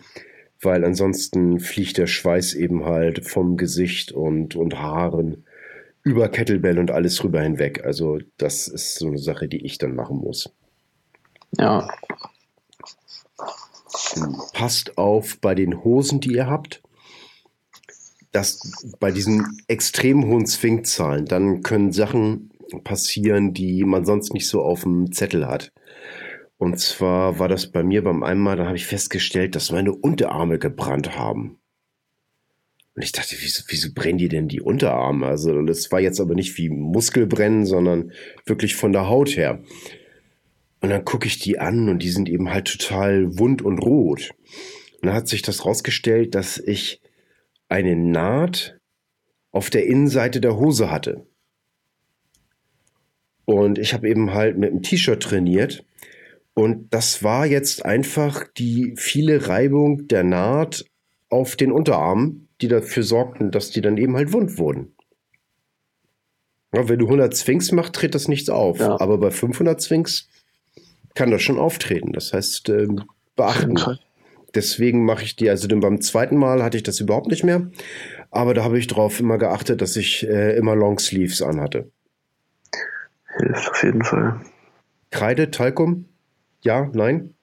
weil ansonsten fliegt der Schweiß eben halt vom Gesicht und, und Haaren über Kettlebell und alles rüber hinweg. Also das ist so eine Sache, die ich dann machen muss. Ja. Passt auf bei den Hosen, die ihr habt, dass bei diesen extrem hohen Zwingzahlen, dann können Sachen passieren, die man sonst nicht so auf dem Zettel hat. Und zwar war das bei mir beim einmal, da habe ich festgestellt, dass meine Unterarme gebrannt haben. Und ich dachte, wieso, wieso brennen die denn die Unterarme? Also das war jetzt aber nicht wie Muskelbrennen, sondern wirklich von der Haut her. Und dann gucke ich die an und die sind eben halt total wund und rot. Und dann hat sich das rausgestellt, dass ich eine Naht auf der Innenseite der Hose hatte. Und ich habe eben halt mit einem T-Shirt trainiert. Und das war jetzt einfach die viele Reibung der Naht auf den Unterarmen, die dafür sorgten, dass die dann eben halt wund wurden. Ja, wenn du 100 Zwings machst, tritt das nichts auf. Ja. Aber bei 500 Zwings kann das schon auftreten. Das heißt, äh, beachten. Deswegen mache ich die, also beim zweiten Mal hatte ich das überhaupt nicht mehr. Aber da habe ich drauf immer geachtet, dass ich äh, immer Longsleeves anhatte. Hilft auf jeden Fall. Kreide, Talkum? Ja, nein?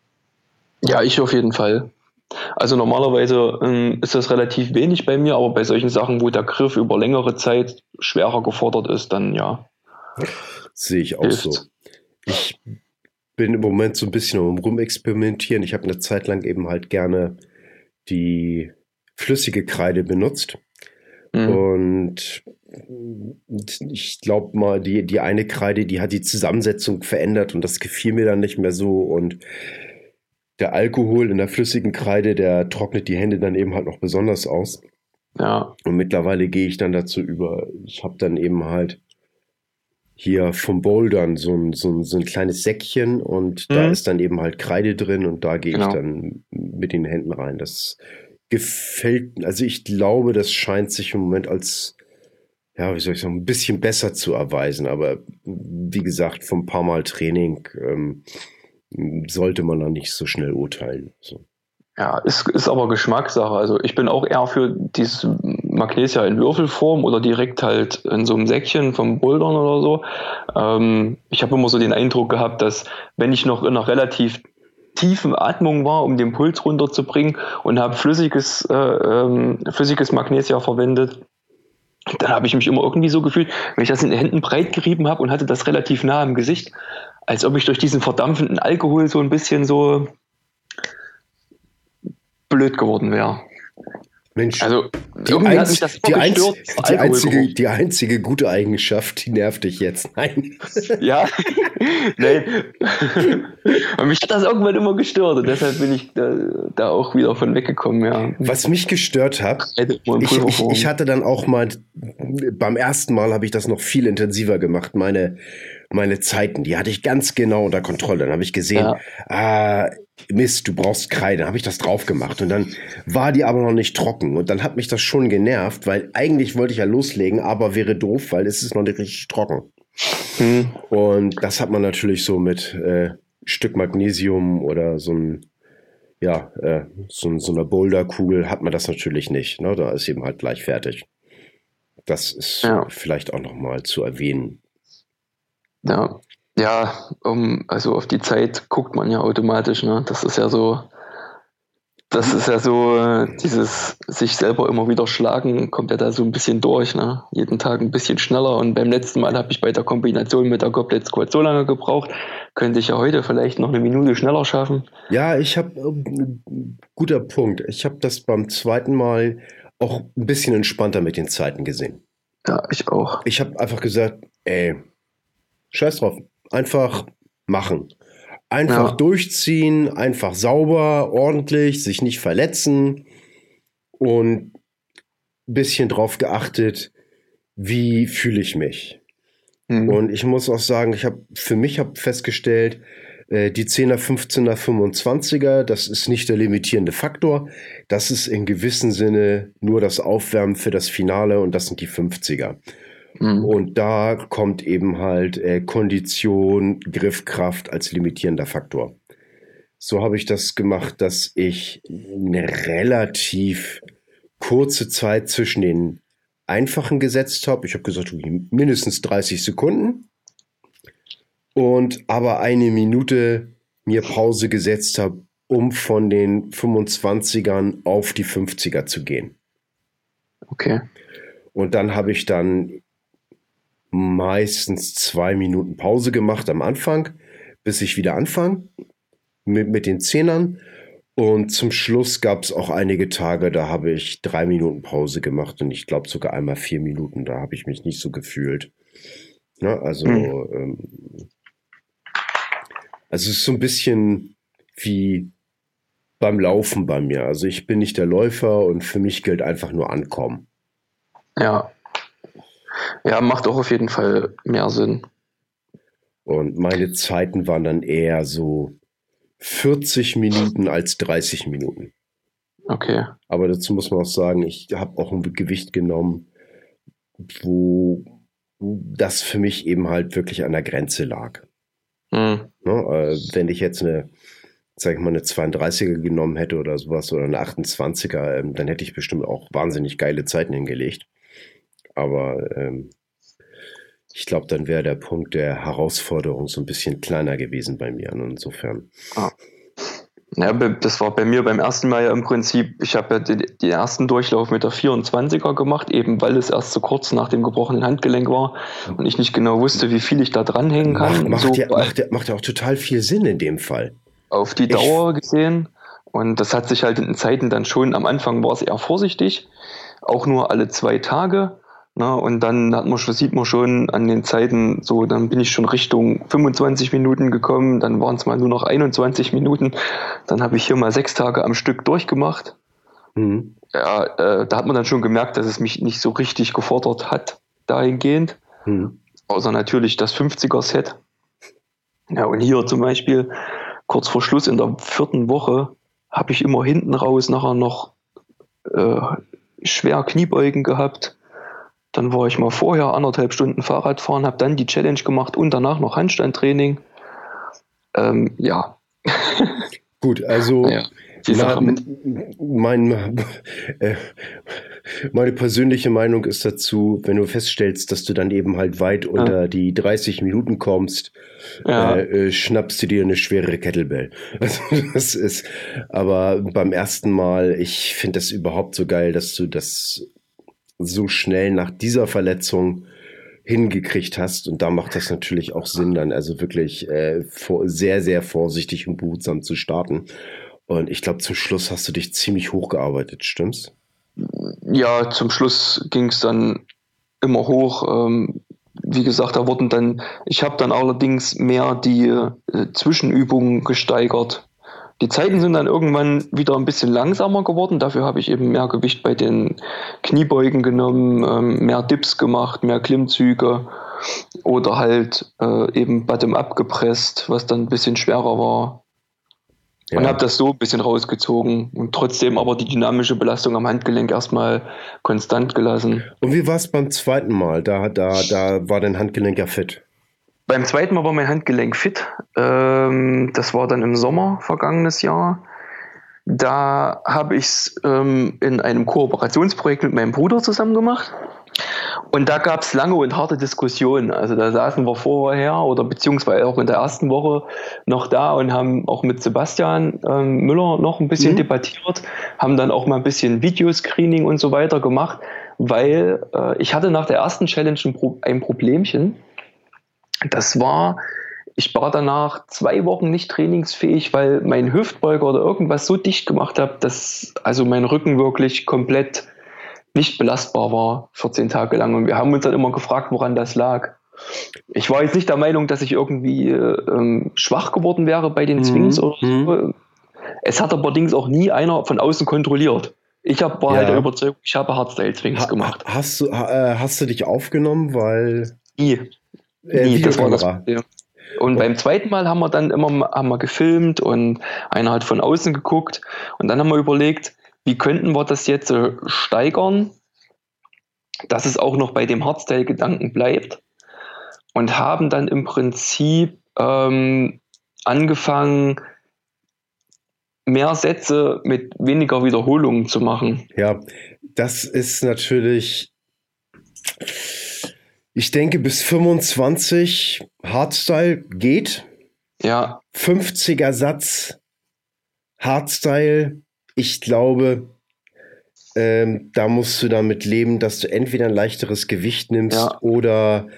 Ja, ich auf jeden Fall. Also normalerweise ähm, ist das relativ wenig bei mir, aber bei solchen Sachen, wo der Griff über längere Zeit schwerer gefordert ist, dann ja. Sehe ich auch Hilft. so. Ich bin im Moment so ein bisschen um rumexperimentieren. Ich habe eine Zeit lang eben halt gerne die flüssige Kreide benutzt. Mhm. Und ich glaube mal, die, die eine Kreide, die hat die Zusammensetzung verändert und das gefiel mir dann nicht mehr so. Und der Alkohol in der flüssigen Kreide, der trocknet die Hände dann eben halt noch besonders aus. Ja. Und mittlerweile gehe ich dann dazu über. Ich habe dann eben halt hier vom Bouldern so ein, so ein, so ein kleines Säckchen und mhm. da ist dann eben halt Kreide drin und da gehe genau. ich dann mit den Händen rein. Das gefällt, also ich glaube, das scheint sich im Moment als, ja, wie soll ich sagen, ein bisschen besser zu erweisen. Aber wie gesagt, vom paar Mal Training ähm, sollte man da nicht so schnell urteilen. So. Ja, ist, ist aber Geschmackssache. Also ich bin auch eher für dieses Magnesia in Würfelform oder direkt halt in so einem Säckchen vom Bouldern oder so. Ähm, ich habe immer so den Eindruck gehabt, dass wenn ich noch in einer relativ tiefen Atmung war, um den Puls runterzubringen und habe flüssiges, äh, ähm, flüssiges Magnesia verwendet, dann habe ich mich immer irgendwie so gefühlt, wenn ich das in den Händen breit gerieben habe und hatte das relativ nah im Gesicht, als ob ich durch diesen verdampfenden Alkohol so ein bisschen so blöd geworden wäre. Mensch, also die, einz die, einz die, einzige, die einzige gute Eigenschaft, die nervt dich jetzt. Nein. Ja, nein. Und mich hat das irgendwann immer gestört und deshalb bin ich da, da auch wieder von weggekommen. Ja. Was mich gestört hat, ich, ich, ich hatte dann auch mal, beim ersten Mal habe ich das noch viel intensiver gemacht, meine meine Zeiten, die hatte ich ganz genau unter Kontrolle. Dann habe ich gesehen, ja. ah, Mist, du brauchst Kreide. Habe ich das drauf gemacht und dann war die aber noch nicht trocken und dann hat mich das schon genervt, weil eigentlich wollte ich ja loslegen, aber wäre doof, weil es ist noch nicht richtig trocken. Hm. Und das hat man natürlich so mit äh, Stück Magnesium oder so ein ja, äh, so, so einer Boulderkugel hat man das natürlich nicht. Ne? Da ist eben halt gleich fertig. Das ist ja. vielleicht auch noch mal zu erwähnen. Ja, ja, um, also auf die Zeit guckt man ja automatisch, ne? Das ist ja so das ist ja so, äh, dieses sich selber immer wieder schlagen, kommt ja da so ein bisschen durch. Ne? Jeden Tag ein bisschen schneller. Und beim letzten Mal habe ich bei der Kombination mit der Goblet Squad so lange gebraucht. Könnte ich ja heute vielleicht noch eine Minute schneller schaffen. Ja, ich habe, äh, guter Punkt. Ich habe das beim zweiten Mal auch ein bisschen entspannter mit den Zeiten gesehen. Ja, ich auch. Ich habe einfach gesagt, ey, scheiß drauf. Einfach machen. Einfach ja. durchziehen, einfach sauber, ordentlich, sich nicht verletzen und ein bisschen drauf geachtet, wie fühle ich mich. Mhm. Und ich muss auch sagen, ich habe für mich hab festgestellt, äh, die 10er, 15er, 25er, das ist nicht der limitierende Faktor. Das ist in gewissem Sinne nur das Aufwärmen für das Finale und das sind die 50er. Mhm. Und da kommt eben halt äh, Kondition, Griffkraft als limitierender Faktor. So habe ich das gemacht, dass ich eine relativ kurze Zeit zwischen den einfachen gesetzt habe. Ich habe gesagt, mindestens 30 Sekunden. Und aber eine Minute mir Pause gesetzt habe, um von den 25ern auf die 50er zu gehen. Okay. Und dann habe ich dann meistens zwei Minuten Pause gemacht am Anfang, bis ich wieder anfange mit, mit den Zehnern. Und zum Schluss gab es auch einige Tage, da habe ich drei Minuten Pause gemacht und ich glaube sogar einmal vier Minuten. Da habe ich mich nicht so gefühlt. Ja, also, mhm. ähm, also es ist so ein bisschen wie beim Laufen bei mir. Also ich bin nicht der Läufer und für mich gilt einfach nur ankommen. Ja, ja, macht auch auf jeden Fall mehr Sinn. Und meine Zeiten waren dann eher so 40 Minuten als 30 Minuten. Okay. Aber dazu muss man auch sagen, ich habe auch ein Gewicht genommen, wo das für mich eben halt wirklich an der Grenze lag. Mhm. Ne, äh, wenn ich jetzt eine, sag ich mal, eine 32er genommen hätte oder sowas oder eine 28er, ähm, dann hätte ich bestimmt auch wahnsinnig geile Zeiten hingelegt. Aber ähm, ich glaube, dann wäre der Punkt der Herausforderung so ein bisschen kleiner gewesen bei mir. Und insofern. Ah. Ja, das war bei mir beim ersten Mal ja im Prinzip, ich habe ja den, den, ersten Durchlauf mit der 24er gemacht, eben weil es erst so kurz nach dem gebrochenen Handgelenk war und ich nicht genau wusste, wie viel ich da dranhängen kann. Macht, so, ja, macht, ja, macht ja auch total viel Sinn in dem Fall. Auf die Dauer ich, gesehen. Und das hat sich halt in den Zeiten dann schon, am Anfang war es eher vorsichtig, auch nur alle zwei Tage. Na, und dann hat man schon, sieht man schon an den Zeiten, so, dann bin ich schon Richtung 25 Minuten gekommen, dann waren es mal nur noch 21 Minuten. Dann habe ich hier mal sechs Tage am Stück durchgemacht. Mhm. Ja, äh, da hat man dann schon gemerkt, dass es mich nicht so richtig gefordert hat, dahingehend. Mhm. Außer natürlich das 50er-Set. Ja, und hier zum Beispiel, kurz vor Schluss in der vierten Woche, habe ich immer hinten raus nachher noch äh, schwer Kniebeugen gehabt dann war ich mal vorher anderthalb Stunden Fahrrad fahren, habe dann die Challenge gemacht und danach noch Handstandtraining. Ähm, ja. Gut, also ja, na, mein, äh, meine persönliche Meinung ist dazu, wenn du feststellst, dass du dann eben halt weit unter ja. die 30 Minuten kommst, ja. äh, äh, schnappst du dir eine schwere Kettlebell. Also das ist, aber beim ersten Mal, ich finde das überhaupt so geil, dass du das so schnell nach dieser Verletzung hingekriegt hast. Und da macht das natürlich auch Sinn, dann also wirklich äh, vor, sehr, sehr vorsichtig und behutsam zu starten. Und ich glaube, zum Schluss hast du dich ziemlich hochgearbeitet, stimmt's? Ja, zum Schluss ging es dann immer hoch. Ähm, wie gesagt, da wurden dann, ich habe dann allerdings mehr die äh, Zwischenübungen gesteigert. Die Zeiten sind dann irgendwann wieder ein bisschen langsamer geworden. Dafür habe ich eben mehr Gewicht bei den Kniebeugen genommen, ähm, mehr Dips gemacht, mehr Klimmzüge oder halt äh, eben Bottom-up gepresst, was dann ein bisschen schwerer war. Ja. Und habe das so ein bisschen rausgezogen und trotzdem aber die dynamische Belastung am Handgelenk erstmal konstant gelassen. Und wie war es beim zweiten Mal? Da, da, da war dein Handgelenk ja fit. Beim zweiten Mal war mein Handgelenk fit. Ähm, das war dann im Sommer vergangenes Jahr. Da habe ich es ähm, in einem Kooperationsprojekt mit meinem Bruder zusammen gemacht. Und da gab es lange und harte Diskussionen. Also da saßen wir vorher oder beziehungsweise auch in der ersten Woche noch da und haben auch mit Sebastian ähm, Müller noch ein bisschen mhm. debattiert, haben dann auch mal ein bisschen Videoscreening und so weiter gemacht, weil äh, ich hatte nach der ersten Challenge ein, Pro ein Problemchen. Das war, ich war danach zwei Wochen nicht trainingsfähig, weil mein Hüftbeuger oder irgendwas so dicht gemacht hat, dass also mein Rücken wirklich komplett nicht belastbar war, 14 Tage lang. Und wir haben uns dann immer gefragt, woran das lag. Ich war jetzt nicht der Meinung, dass ich irgendwie ähm, schwach geworden wäre bei den Swings mhm. oder so. Mhm. Es hat allerdings auch nie einer von außen kontrolliert. Ich hab, war ja. halt der Überzeugung, ich habe Hardstyle-Swings ha gemacht. Hast du, äh, hast du dich aufgenommen, weil. Nie. Äh, Nie, das war das Problem. Und beim zweiten Mal haben wir dann immer haben wir gefilmt und einer hat von außen geguckt und dann haben wir überlegt, wie könnten wir das jetzt äh, steigern, dass es auch noch bei dem Hardstyle-Gedanken bleibt und haben dann im Prinzip ähm, angefangen, mehr Sätze mit weniger Wiederholungen zu machen. Ja, das ist natürlich, ich denke, bis 25 Hardstyle geht. Ja. 50er Satz Hardstyle ich glaube, ähm, da musst du damit leben, dass du entweder ein leichteres Gewicht nimmst ja. oder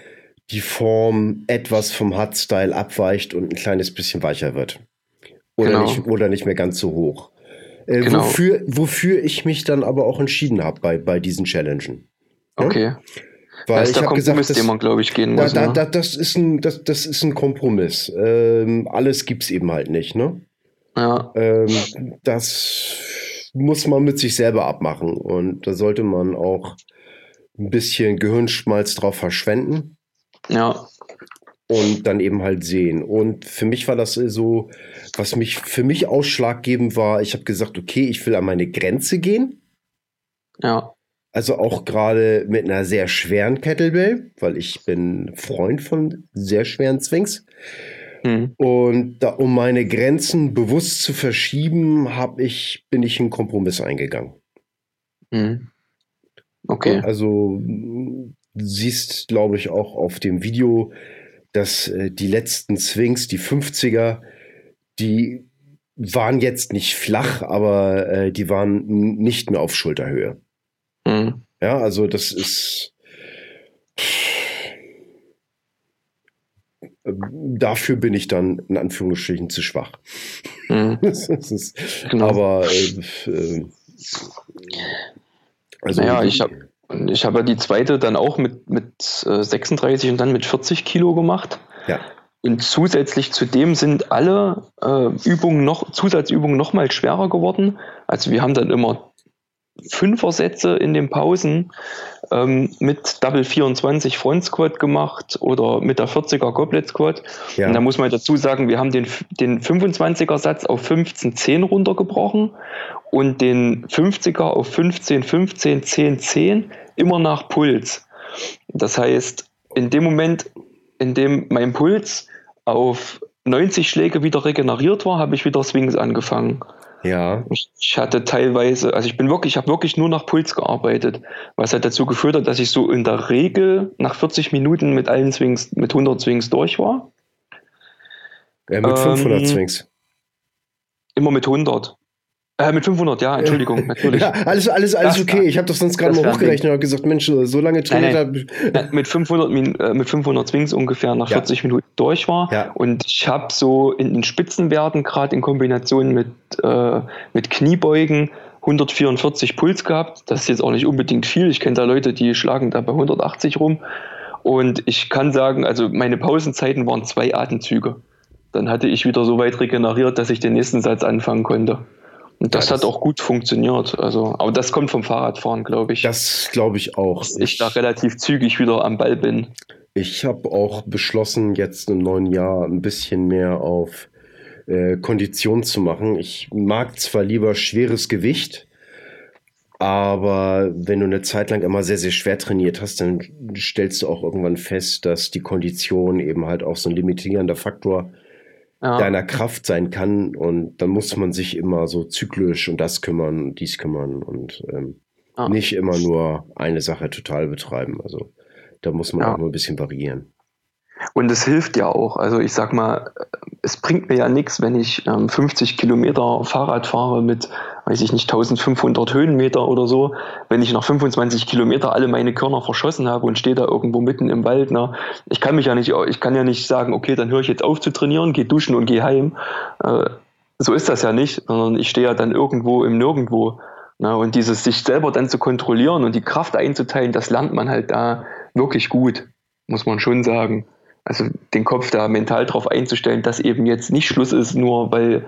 die Form etwas vom Hardstyle abweicht und ein kleines bisschen weicher wird. Oder, genau. nicht, oder nicht mehr ganz so hoch. Äh, genau. wofür, wofür ich mich dann aber auch entschieden habe bei, bei diesen Challengen. Ja? Weil das ist der Kompromiss, gesagt, das, den man, glaube ich, gehen muss. Da, da, ne? das, ist ein, das, das ist ein Kompromiss. Ähm, alles es eben halt nicht, ne? Ja. Ähm, das muss man mit sich selber abmachen. Und da sollte man auch ein bisschen Gehirnschmalz drauf verschwenden. Ja. Und dann eben halt sehen. Und für mich war das so, was mich für mich ausschlaggebend war, ich habe gesagt, okay, ich will an meine Grenze gehen. Ja. Also auch gerade mit einer sehr schweren Kettlebell, weil ich bin Freund von sehr schweren Swings. Mhm. Und da, um meine Grenzen bewusst zu verschieben, habe ich, bin ich einen Kompromiss eingegangen. Mhm. Okay. Also du siehst, glaube ich, auch auf dem Video, dass äh, die letzten Swings, die 50er, die waren jetzt nicht flach, aber äh, die waren nicht mehr auf Schulterhöhe. Mhm. Ja, also das ist dafür bin ich dann in Anführungsstrichen zu schwach. Mhm. ist, genau. Aber äh, äh, also naja, ich habe ich habe die zweite dann auch mit, mit 36 äh, und dann mit 40 Kilo gemacht. Ja. Und zusätzlich zu dem sind alle äh, Übungen noch, Zusatzübungen noch mal schwerer geworden. Also wir haben dann immer Fünfer-Sätze in den Pausen ähm, mit Double 24 Front Squat gemacht oder mit der 40er Goblet Squat. Ja. Und da muss man dazu sagen, wir haben den, den 25er Satz auf 15, 10 runtergebrochen und den 50er auf 15, 15, 10, 10 immer nach Puls. Das heißt, in dem Moment, in dem mein Puls auf 90 Schläge wieder regeneriert war, habe ich wieder Swings angefangen. Ja. Ich hatte teilweise, also ich bin wirklich, ich habe wirklich nur nach Puls gearbeitet, was halt dazu geführt hat, dass ich so in der Regel nach 40 Minuten mit allen Swings, mit 100 Swings durch war. Ja, mit 500 ähm, Swings. Immer mit 100. Äh, mit 500, ja, Entschuldigung, natürlich. ja, alles, alles, alles das okay. Ich habe das sonst gerade mal hochgerechnet und gesagt, Mensch, so lange trainiert habe. Mit 500, äh, mit 500 Swings ungefähr nach ja. 40 Minuten durch war. Ja. Und ich habe so in den Spitzenwerten, gerade in Kombination mit, äh, mit Kniebeugen, 144 Puls gehabt. Das ist jetzt auch nicht unbedingt viel. Ich kenne da Leute, die schlagen da bei 180 rum. Und ich kann sagen, also meine Pausenzeiten waren zwei Atemzüge. Dann hatte ich wieder so weit regeneriert, dass ich den nächsten Satz anfangen konnte. Und das, ja, das, hat auch gut funktioniert. Also, aber das kommt vom Fahrradfahren, glaube ich. Das glaube ich auch. Dass ich, ich, da relativ zügig wieder am Ball bin. Ich habe auch beschlossen, jetzt im neuen Jahr ein bisschen mehr auf äh, Kondition zu machen. Ich mag zwar lieber schweres Gewicht, aber wenn du eine Zeit lang immer sehr, sehr schwer trainiert hast, dann stellst du auch irgendwann fest, dass die Kondition eben halt auch so ein limitierender Faktor ist ja. deiner Kraft sein kann. Und dann muss man sich immer so zyklisch um das kümmern und dies kümmern. Und ähm, ja. nicht immer nur eine Sache total betreiben. Also da muss man ja. auch nur ein bisschen variieren. Und es hilft ja auch. Also ich sag mal, es bringt mir ja nichts, wenn ich ähm, 50 Kilometer Fahrrad fahre mit, weiß ich nicht, 1500 Höhenmeter oder so, wenn ich nach 25 Kilometer alle meine Körner verschossen habe und stehe da irgendwo mitten im Wald. Ne? Ich kann mich ja nicht, ich kann ja nicht sagen, okay, dann höre ich jetzt auf zu trainieren, gehe duschen und gehe heim. Äh, so ist das ja nicht, sondern ich stehe ja dann irgendwo im Nirgendwo. Ne? Und dieses sich selber dann zu kontrollieren und die Kraft einzuteilen, das lernt man halt da wirklich gut, muss man schon sagen. Also den Kopf da mental darauf einzustellen, dass eben jetzt nicht Schluss ist, nur weil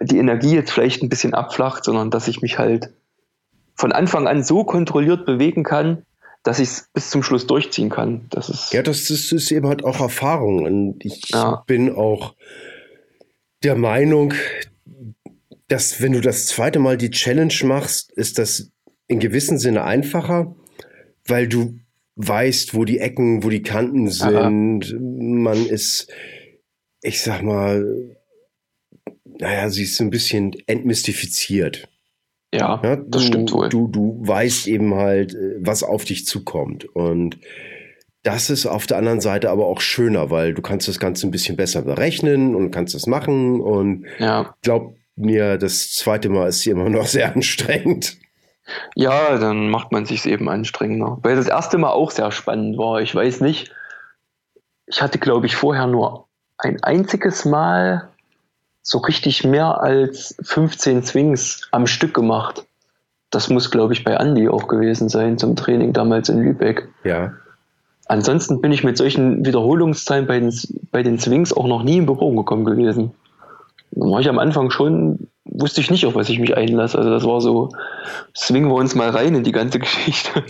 die Energie jetzt vielleicht ein bisschen abflacht, sondern dass ich mich halt von Anfang an so kontrolliert bewegen kann, dass ich es bis zum Schluss durchziehen kann. Das ist ja, das ist, ist eben halt auch Erfahrung. Und ich ja. bin auch der Meinung, dass wenn du das zweite Mal die Challenge machst, ist das in gewissem Sinne einfacher, weil du weißt, wo die Ecken, wo die Kanten sind. Aha. Man ist, ich sag mal, naja, sie ist so ein bisschen entmystifiziert. Ja, ja das stimmt wohl. Du, du weißt eben halt, was auf dich zukommt. Und das ist auf der anderen Seite aber auch schöner, weil du kannst das Ganze ein bisschen besser berechnen und kannst das machen. Und ja. glaub mir, das zweite Mal ist hier immer noch sehr anstrengend. Ja, dann macht man sich eben anstrengender. Weil das erste Mal auch sehr spannend war. Ich weiß nicht, ich hatte, glaube ich, vorher nur ein einziges Mal so richtig mehr als 15 Swings am Stück gemacht. Das muss, glaube ich, bei Andy auch gewesen sein zum Training damals in Lübeck. Ja. Ansonsten bin ich mit solchen Wiederholungszahlen bei den, bei den Swings auch noch nie in Berührung gekommen gewesen. War ich am Anfang schon wusste ich nicht, auf was ich mich einlasse. Also das war so, swingen wir uns mal rein in die ganze Geschichte.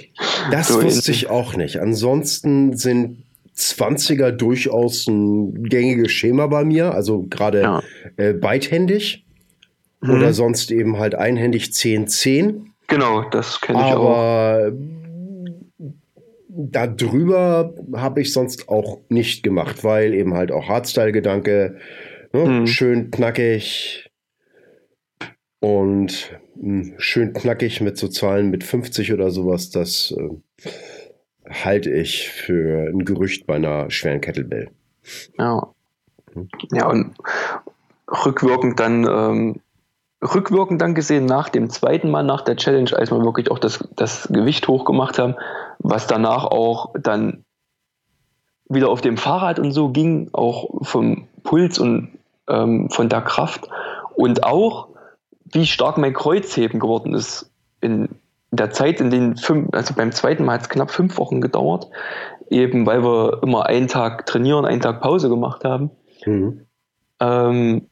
Das so wusste ich auch nicht. Ansonsten sind 20er durchaus ein gängiges Schema bei mir, also gerade ja. äh, beidhändig mhm. oder sonst eben halt einhändig 10-10. Genau, das kenne ich Aber auch. Aber da drüber habe ich sonst auch nicht gemacht, weil eben halt auch Hardstyle-Gedanke, ne, mhm. schön knackig, und mh, hm, schön knackig mit so Zahlen mit 50 oder sowas, das äh, halte ich für ein Gerücht bei einer schweren Kettlebell. Ja. Hm. Ja, und rückwirkend dann, ähm, rückwirkend dann gesehen, nach dem zweiten Mal, nach der Challenge, als wir wirklich auch das, das Gewicht hochgemacht haben, was danach auch dann wieder auf dem Fahrrad und so ging, auch vom Puls und ähm, von der Kraft und auch wie stark mein Kreuzheben geworden ist in der Zeit, in den fünf, also beim zweiten Mal hat es knapp fünf Wochen gedauert, eben weil wir immer einen Tag trainieren, einen Tag Pause gemacht haben. Mhm. Ähm,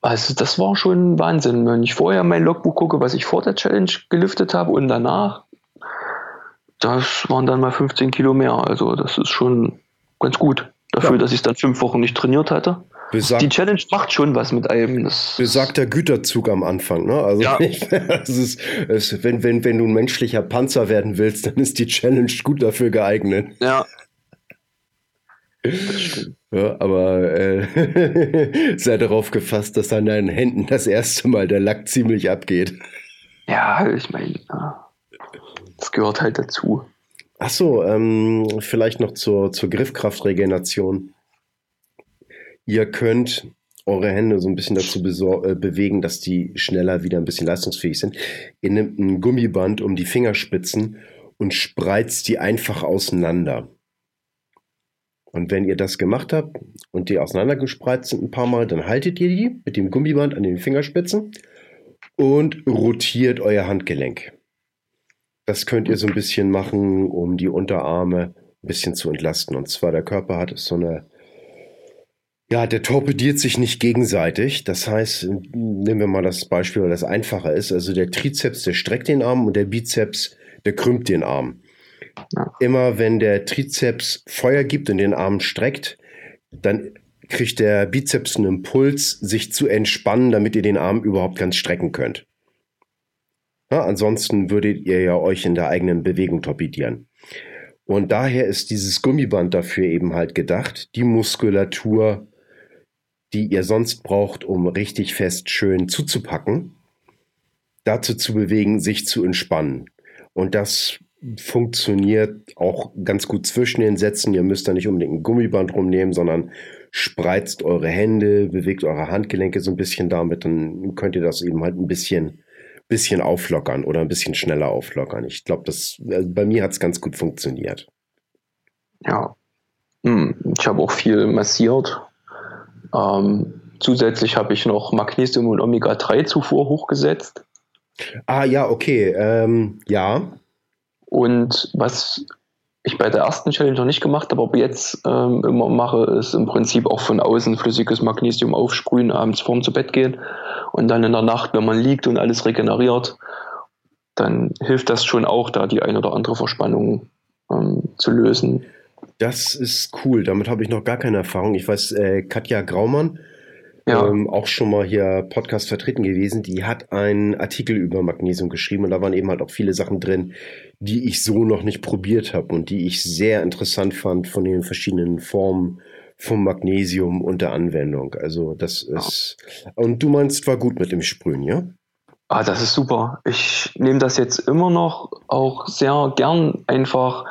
also das war schon Wahnsinn. Wenn ich vorher mein Logbuch gucke, was ich vor der Challenge gelüftet habe und danach, das waren dann mal 15 Kilo mehr. Also das ist schon ganz gut dafür, ja. dass ich es dann fünf Wochen nicht trainiert hatte. Besagt, die Challenge macht schon was mit einem. Das besagter Güterzug am Anfang, ne? Also ja. ist, ist, wenn, wenn, wenn du ein menschlicher Panzer werden willst, dann ist die Challenge gut dafür geeignet. Ja. Ja, aber äh, sei darauf gefasst, dass an deinen Händen das erste Mal der Lack ziemlich abgeht. Ja, ich meine, das gehört halt dazu. Ach so, ähm, vielleicht noch zur, zur Griffkraftregeneration. Ihr könnt eure Hände so ein bisschen dazu äh, bewegen, dass die schneller wieder ein bisschen leistungsfähig sind. Ihr nehmt ein Gummiband um die Fingerspitzen und spreizt die einfach auseinander. Und wenn ihr das gemacht habt und die auseinandergespreizt sind ein paar Mal, dann haltet ihr die mit dem Gummiband an den Fingerspitzen und rotiert euer Handgelenk. Das könnt ihr so ein bisschen machen, um die Unterarme ein bisschen zu entlasten. Und zwar der Körper hat so eine ja, der torpediert sich nicht gegenseitig. Das heißt, nehmen wir mal das Beispiel, weil das einfacher ist. Also der Trizeps, der streckt den Arm und der Bizeps, der krümmt den Arm. Ja. Immer wenn der Trizeps Feuer gibt und den Arm streckt, dann kriegt der Bizeps einen Impuls, sich zu entspannen, damit ihr den Arm überhaupt ganz strecken könnt. Ja, ansonsten würdet ihr ja euch in der eigenen Bewegung torpedieren. Und daher ist dieses Gummiband dafür eben halt gedacht, die Muskulatur die ihr sonst braucht, um richtig fest schön zuzupacken, dazu zu bewegen, sich zu entspannen. Und das funktioniert auch ganz gut zwischen den Sätzen. Ihr müsst da nicht unbedingt ein Gummiband rumnehmen, sondern spreizt eure Hände, bewegt eure Handgelenke so ein bisschen damit, dann könnt ihr das eben halt ein bisschen, bisschen auflockern oder ein bisschen schneller auflockern. Ich glaube, das also bei mir hat es ganz gut funktioniert. Ja, hm, ich habe auch viel massiert. Ähm, zusätzlich habe ich noch Magnesium und Omega-3-Zufuhr hochgesetzt. Ah ja, okay, ähm, ja. Und was ich bei der ersten Challenge noch nicht gemacht habe, aber jetzt ähm, immer mache, ist im Prinzip auch von außen flüssiges Magnesium aufsprühen, abends vorm zu Bett gehen und dann in der Nacht, wenn man liegt und alles regeneriert, dann hilft das schon auch, da die eine oder andere Verspannung ähm, zu lösen. Das ist cool, damit habe ich noch gar keine Erfahrung. Ich weiß, äh, Katja Graumann, ja. ähm, auch schon mal hier Podcast vertreten gewesen, die hat einen Artikel über Magnesium geschrieben und da waren eben halt auch viele Sachen drin, die ich so noch nicht probiert habe und die ich sehr interessant fand von den verschiedenen Formen vom Magnesium und der Anwendung. Also das ist. Ja. Und du meinst, war gut mit dem Sprühen, ja? Ah, das ist super. Ich nehme das jetzt immer noch auch sehr gern einfach,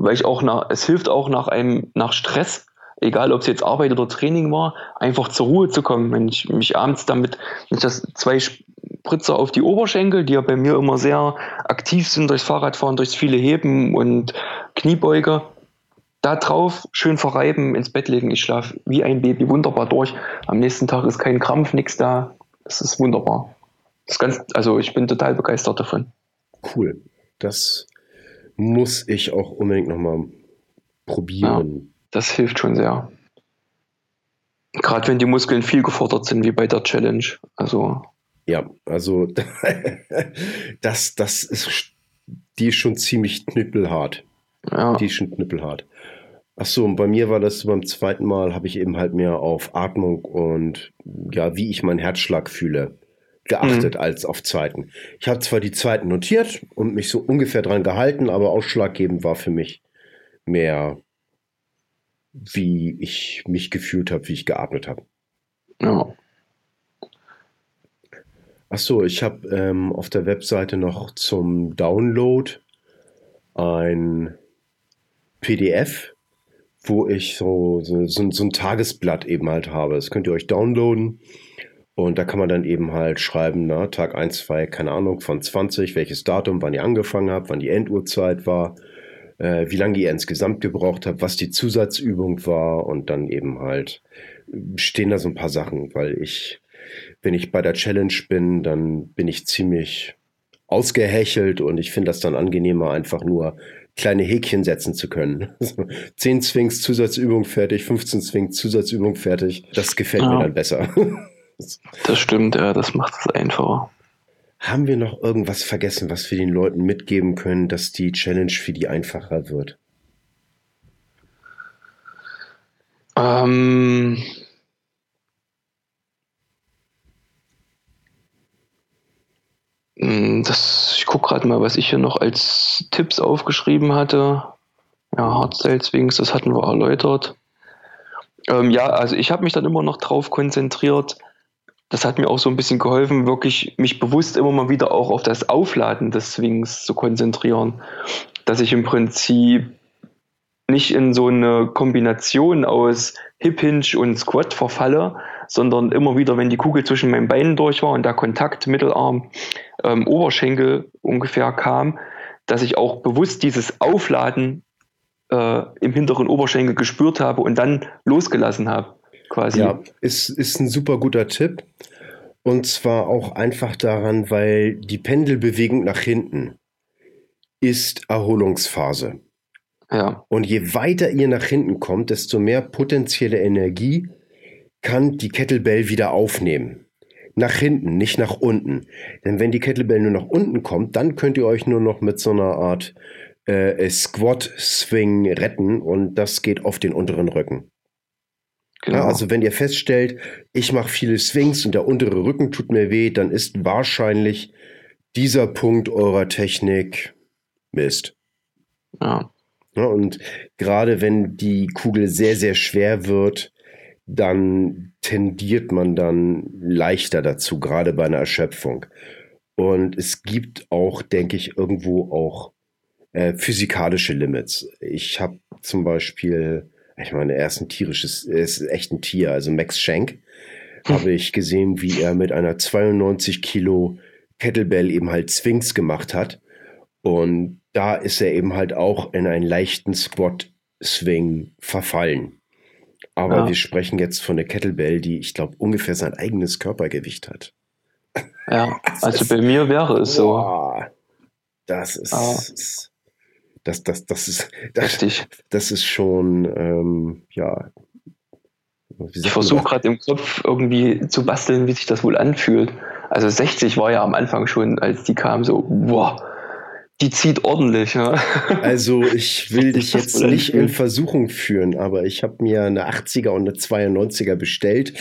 weil ich auch nach, es hilft auch nach einem, nach Stress, egal ob es jetzt Arbeit oder Training war, einfach zur Ruhe zu kommen. Wenn ich mich abends damit, wenn ich das zwei Spritzer auf die Oberschenkel, die ja bei mir immer sehr aktiv sind durchs Fahrradfahren, durchs viele Heben und Kniebeuge, da drauf schön verreiben, ins Bett legen. Ich schlafe wie ein Baby wunderbar durch. Am nächsten Tag ist kein Krampf, nichts da. Das ist wunderbar. Das ganz, also ich bin total begeistert davon. Cool. Das muss ich auch unbedingt nochmal probieren. Ja. Das hilft schon sehr. Gerade wenn die Muskeln viel gefordert sind, wie bei der Challenge. Also. Ja, also das, das ist, die ist schon ziemlich knüppelhart. Ja. Die ist schon knüppelhart. Achso, und bei mir war das beim zweiten Mal, habe ich eben halt mehr auf Atmung und ja, wie ich meinen Herzschlag fühle, geachtet mhm. als auf zweiten. Ich habe zwar die zweiten notiert und mich so ungefähr dran gehalten, aber ausschlaggebend war für mich mehr wie ich mich gefühlt habe, wie ich geatmet habe. Ja. Ach so, ich habe ähm, auf der Webseite noch zum Download ein PDF, wo ich so, so, so, so ein Tagesblatt eben halt habe. Das könnt ihr euch downloaden. Und da kann man dann eben halt schreiben, na, Tag 1, 2, keine Ahnung, von 20, welches Datum, wann ihr angefangen habt, wann die Enduhrzeit war, äh, wie lange ihr insgesamt gebraucht habt, was die Zusatzübung war und dann eben halt stehen da so ein paar Sachen, weil ich, wenn ich bei der Challenge bin, dann bin ich ziemlich ausgehechelt und ich finde das dann angenehmer, einfach nur kleine Häkchen setzen zu können. 10 Swings Zusatzübung fertig, 15 Swings Zusatzübung fertig. Das gefällt ja. mir dann besser. das stimmt, ja, das macht es einfacher. Haben wir noch irgendwas vergessen, was wir den Leuten mitgeben können, dass die Challenge für die einfacher wird? Ähm, hm, das, ich gucke gerade mal, was ich hier noch als Tipps aufgeschrieben hatte. Ja, Hardstyle Swings, das hatten wir erläutert. Ähm, ja, also ich habe mich dann immer noch drauf konzentriert, das hat mir auch so ein bisschen geholfen, wirklich mich bewusst immer mal wieder auch auf das Aufladen des Swings zu konzentrieren. Dass ich im Prinzip nicht in so eine Kombination aus Hip Hinge und Squat verfalle, sondern immer wieder, wenn die Kugel zwischen meinen Beinen durch war und der Kontakt Mittelarm, ähm, Oberschenkel ungefähr kam, dass ich auch bewusst dieses Aufladen äh, im hinteren Oberschenkel gespürt habe und dann losgelassen habe quasi. Ja, ist, ist ein super guter Tipp. Und zwar auch einfach daran, weil die Pendelbewegung nach hinten ist Erholungsphase. Ja. Und je weiter ihr nach hinten kommt, desto mehr potenzielle Energie kann die Kettlebell wieder aufnehmen. Nach hinten, nicht nach unten. Denn wenn die Kettlebell nur nach unten kommt, dann könnt ihr euch nur noch mit so einer Art äh, Squat-Swing retten und das geht auf den unteren Rücken. Genau. Ja, also wenn ihr feststellt, ich mache viele Swings und der untere Rücken tut mir weh, dann ist wahrscheinlich dieser Punkt eurer Technik Mist. Ja. ja und gerade wenn die Kugel sehr, sehr schwer wird, dann tendiert man dann leichter dazu, gerade bei einer Erschöpfung. Und es gibt auch, denke ich, irgendwo auch äh, physikalische Limits. Ich habe zum Beispiel, ich meine, er ist ein tierisches, er ist echt ein Tier, also Max Schenk, hm. habe ich gesehen, wie er mit einer 92 Kilo Kettlebell eben halt Sphinx gemacht hat. Und da ist er eben halt auch in einen leichten Squat-Swing verfallen. Aber ja. wir sprechen jetzt von der Kettlebell, die, ich glaube, ungefähr sein eigenes Körpergewicht hat. Ja, also bei mir wäre es so. Das ist, ah. Das, das, das ist, das, das ist schon, ähm, ja. Ich versuche gerade im Kopf irgendwie zu basteln, wie sich das wohl anfühlt. Also 60 war ja am Anfang schon, als die kam, so, boah, die zieht ordentlich. Ja. Also ich will dich jetzt nicht in Versuchung führen, aber ich habe mir eine 80er und eine 92er bestellt.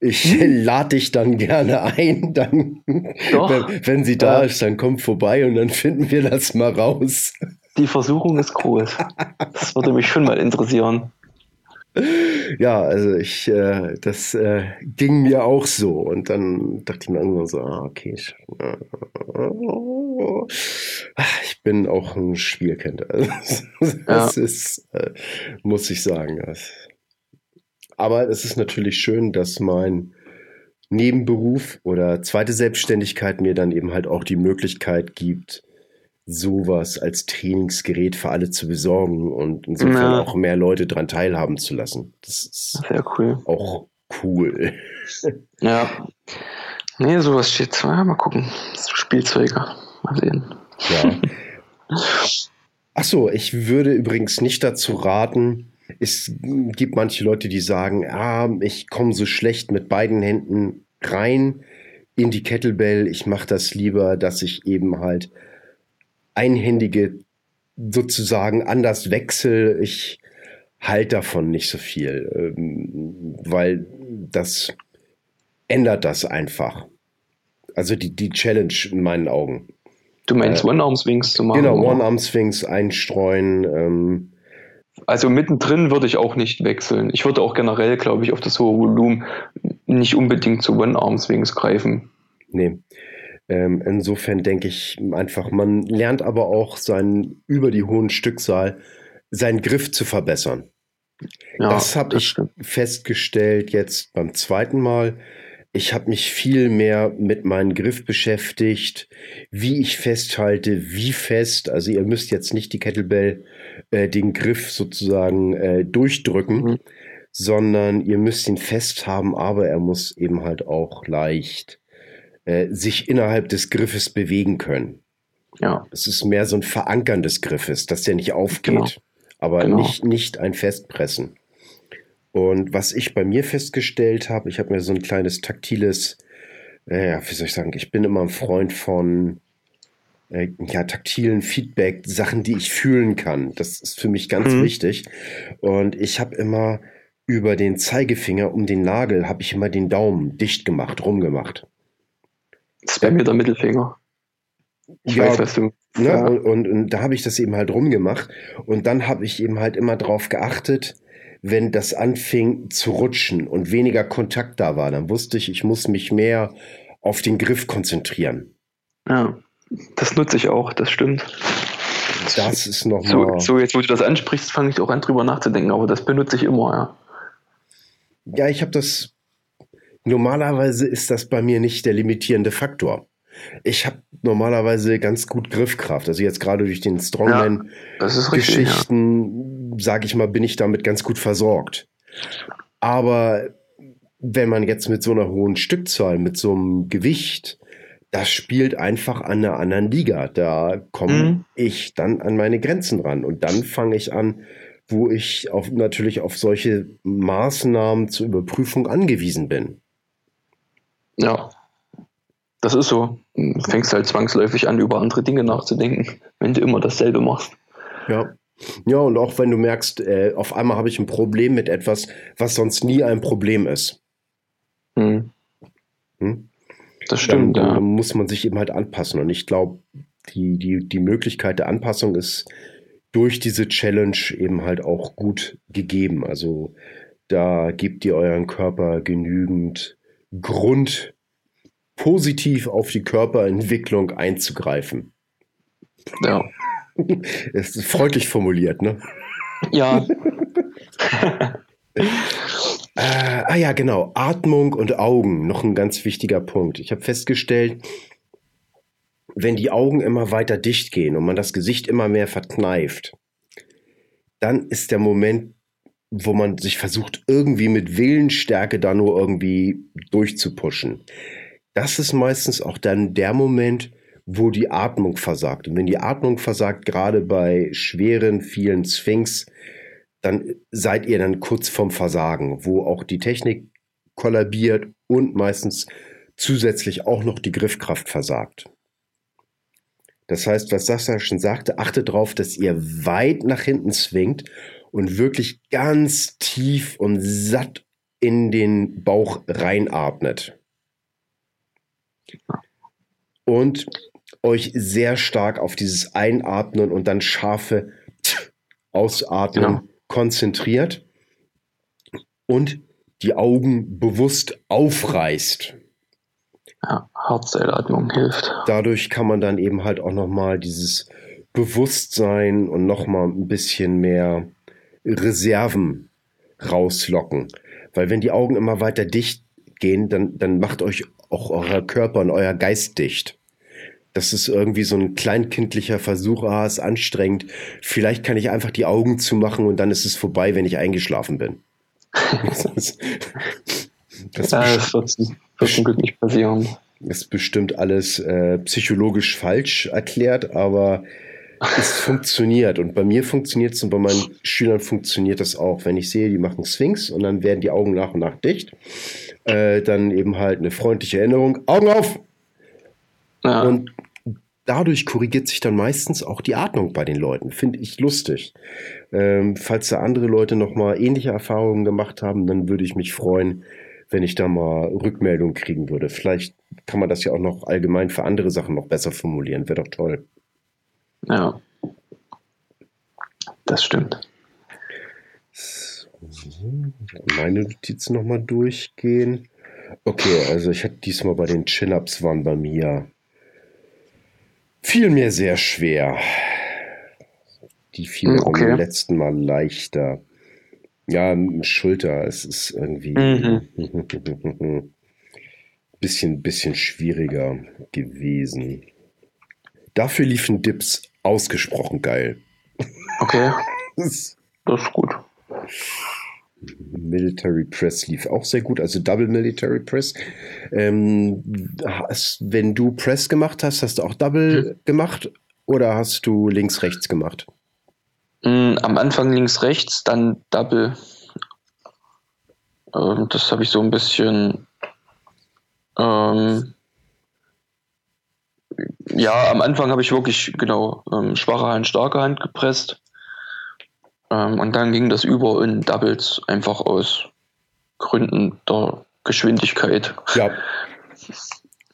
Ich hm. lade dich dann gerne ein. Dann, wenn, wenn, sie da ja. ist, dann komm vorbei und dann finden wir das mal raus. Die Versuchung ist groß. Das würde mich schon mal interessieren. Ja, also ich, äh, das äh, ging mir auch so. Und dann dachte ich mir irgendwann so, ah, okay, ich, äh, ich bin auch ein Spielkind. Also, das ja. ist, äh, muss ich sagen. Aber es ist natürlich schön, dass mein Nebenberuf oder zweite Selbstständigkeit mir dann eben halt auch die Möglichkeit gibt, sowas als Trainingsgerät für alle zu besorgen und insofern ja. auch mehr Leute daran teilhaben zu lassen. Das ist Sehr cool. auch cool. Ja. Nee, sowas steht. Ja, mal gucken. Spielzeuge. Mal sehen. Ja. Achso, ich würde übrigens nicht dazu raten, es gibt manche Leute, die sagen, ah, ich komme so schlecht mit beiden Händen rein in die Kettlebell. Ich mache das lieber, dass ich eben halt einhändige sozusagen anders wechsel. Ich halte davon nicht so viel, ähm, weil das ändert das einfach. Also die, die Challenge in meinen Augen. Du meinst äh, One-Arm-Swings zu machen? Genau, One-Arm-Swings einstreuen. Ähm, also mittendrin würde ich auch nicht wechseln. Ich würde auch generell, glaube ich, auf das hohe Volumen nicht unbedingt zu One-Arm-Swings greifen. Nee. Ähm, insofern denke ich einfach, man lernt aber auch seinen, über die hohen Stückzahl seinen Griff zu verbessern. Ja, das habe ich stimmt. festgestellt jetzt beim zweiten Mal. Ich habe mich viel mehr mit meinem Griff beschäftigt, wie ich festhalte, wie fest. Also ihr müsst jetzt nicht die Kettlebell äh, den Griff sozusagen äh, durchdrücken, mhm. sondern ihr müsst ihn fest haben, aber er muss eben halt auch leicht äh, sich innerhalb des Griffes bewegen können. Ja. Es ist mehr so ein Verankern des Griffes, dass der nicht aufgeht, genau. aber genau. Nicht, nicht ein Festpressen. Und was ich bei mir festgestellt habe, ich habe mir so ein kleines taktiles, äh, wie soll ich sagen, ich bin immer ein Freund von äh, ja, taktilen Feedback, Sachen, die ich fühlen kann. Das ist für mich ganz mhm. wichtig. Und ich habe immer über den Zeigefinger um den Nagel, habe ich immer den Daumen dicht gemacht, rumgemacht. Das wäre mir der Mittelfinger. Ich ja, weiß, was du. Ne? Ja. Und, und, und, da habe ich das eben halt rumgemacht. Und dann habe ich eben halt immer drauf geachtet, wenn das anfing zu rutschen und weniger Kontakt da war, dann wusste ich, ich muss mich mehr auf den Griff konzentrieren. Ja, das nutze ich auch, das stimmt. Das ist nochmal. So, so, jetzt, wo du das ansprichst, fange ich auch an, drüber nachzudenken, aber das benutze ich immer, ja. Ja, ich habe das Normalerweise ist das bei mir nicht der limitierende Faktor. Ich habe normalerweise ganz gut Griffkraft. Also jetzt gerade durch den Strongman-Geschichten, ja, sage ich mal, bin ich damit ganz gut versorgt. Aber wenn man jetzt mit so einer hohen Stückzahl, mit so einem Gewicht, das spielt einfach an einer anderen Liga. Da komme mhm. ich dann an meine Grenzen ran. Und dann fange ich an, wo ich auf, natürlich auf solche Maßnahmen zur Überprüfung angewiesen bin. Ja, das ist so. Du fängst halt zwangsläufig an, über andere Dinge nachzudenken, wenn du immer dasselbe machst. Ja. Ja, und auch wenn du merkst, äh, auf einmal habe ich ein Problem mit etwas, was sonst nie ein Problem ist. Hm. Hm? Das stimmt, dann, ja. Dann muss man sich eben halt anpassen. Und ich glaube, die, die, die Möglichkeit der Anpassung ist durch diese Challenge eben halt auch gut gegeben. Also da gebt ihr euren Körper genügend Grund positiv auf die Körperentwicklung einzugreifen. Ja. Es ist freundlich formuliert, ne? Ja. äh, ah ja, genau. Atmung und Augen, noch ein ganz wichtiger Punkt. Ich habe festgestellt, wenn die Augen immer weiter dicht gehen und man das Gesicht immer mehr verkneift, dann ist der Moment, wo man sich versucht, irgendwie mit Willensstärke da nur irgendwie durchzupuschen. Das ist meistens auch dann der Moment, wo die Atmung versagt. Und wenn die Atmung versagt, gerade bei schweren, vielen Sphinx, dann seid ihr dann kurz vorm Versagen, wo auch die Technik kollabiert und meistens zusätzlich auch noch die Griffkraft versagt. Das heißt, was Sascha schon sagte, achtet darauf, dass ihr weit nach hinten zwingt und wirklich ganz tief und satt in den Bauch reinatmet. Und euch sehr stark auf dieses Einatmen und dann scharfe Ausatmen genau. konzentriert und die Augen bewusst aufreißt. Ja, Herzeilatmung hilft. Dadurch kann man dann eben halt auch nochmal dieses Bewusstsein und nochmal ein bisschen mehr Reserven rauslocken. Weil wenn die Augen immer weiter dicht gehen, dann, dann macht euch auch euer Körper und euer Geist dicht. Das ist irgendwie so ein kleinkindlicher Versuch, ah, ist anstrengend. Vielleicht kann ich einfach die Augen zumachen und dann ist es vorbei, wenn ich eingeschlafen bin. das, das, ja, das wird, wird zum Glück nicht passieren. Ist bestimmt alles äh, psychologisch falsch erklärt, aber es funktioniert. Und bei mir funktioniert es und bei meinen Schülern funktioniert das auch. Wenn ich sehe, die machen Sphinx und dann werden die Augen nach und nach dicht, äh, dann eben halt eine freundliche Erinnerung. Augen auf! Ja. Und dadurch korrigiert sich dann meistens auch die Atmung bei den Leuten. Finde ich lustig. Ähm, falls da andere Leute nochmal ähnliche Erfahrungen gemacht haben, dann würde ich mich freuen, wenn ich da mal Rückmeldung kriegen würde. Vielleicht kann man das ja auch noch allgemein für andere Sachen noch besser formulieren. Wäre doch toll. Ja. Das stimmt. So, meine Notizen nochmal durchgehen. Okay, also ich hatte diesmal bei den Chin-Ups waren bei mir fiel mir sehr schwer. Die fielen hm, okay. beim letzten Mal leichter. Ja, Schulter, es ist irgendwie mhm. bisschen, bisschen schwieriger gewesen. Dafür liefen Dips ausgesprochen geil. Okay. das, das ist gut. Military Press lief auch sehr gut, also Double Military Press. Ähm, hast, wenn du Press gemacht hast, hast du auch Double hm. gemacht oder hast du links-rechts gemacht? Mm, am Anfang links-rechts, dann Double. Ähm, das habe ich so ein bisschen. Ähm, ja, am Anfang habe ich wirklich genau ähm, schwache Hand, starke Hand gepresst. Ähm, und dann ging das über in Doubles, einfach aus Gründen der Geschwindigkeit. Ja.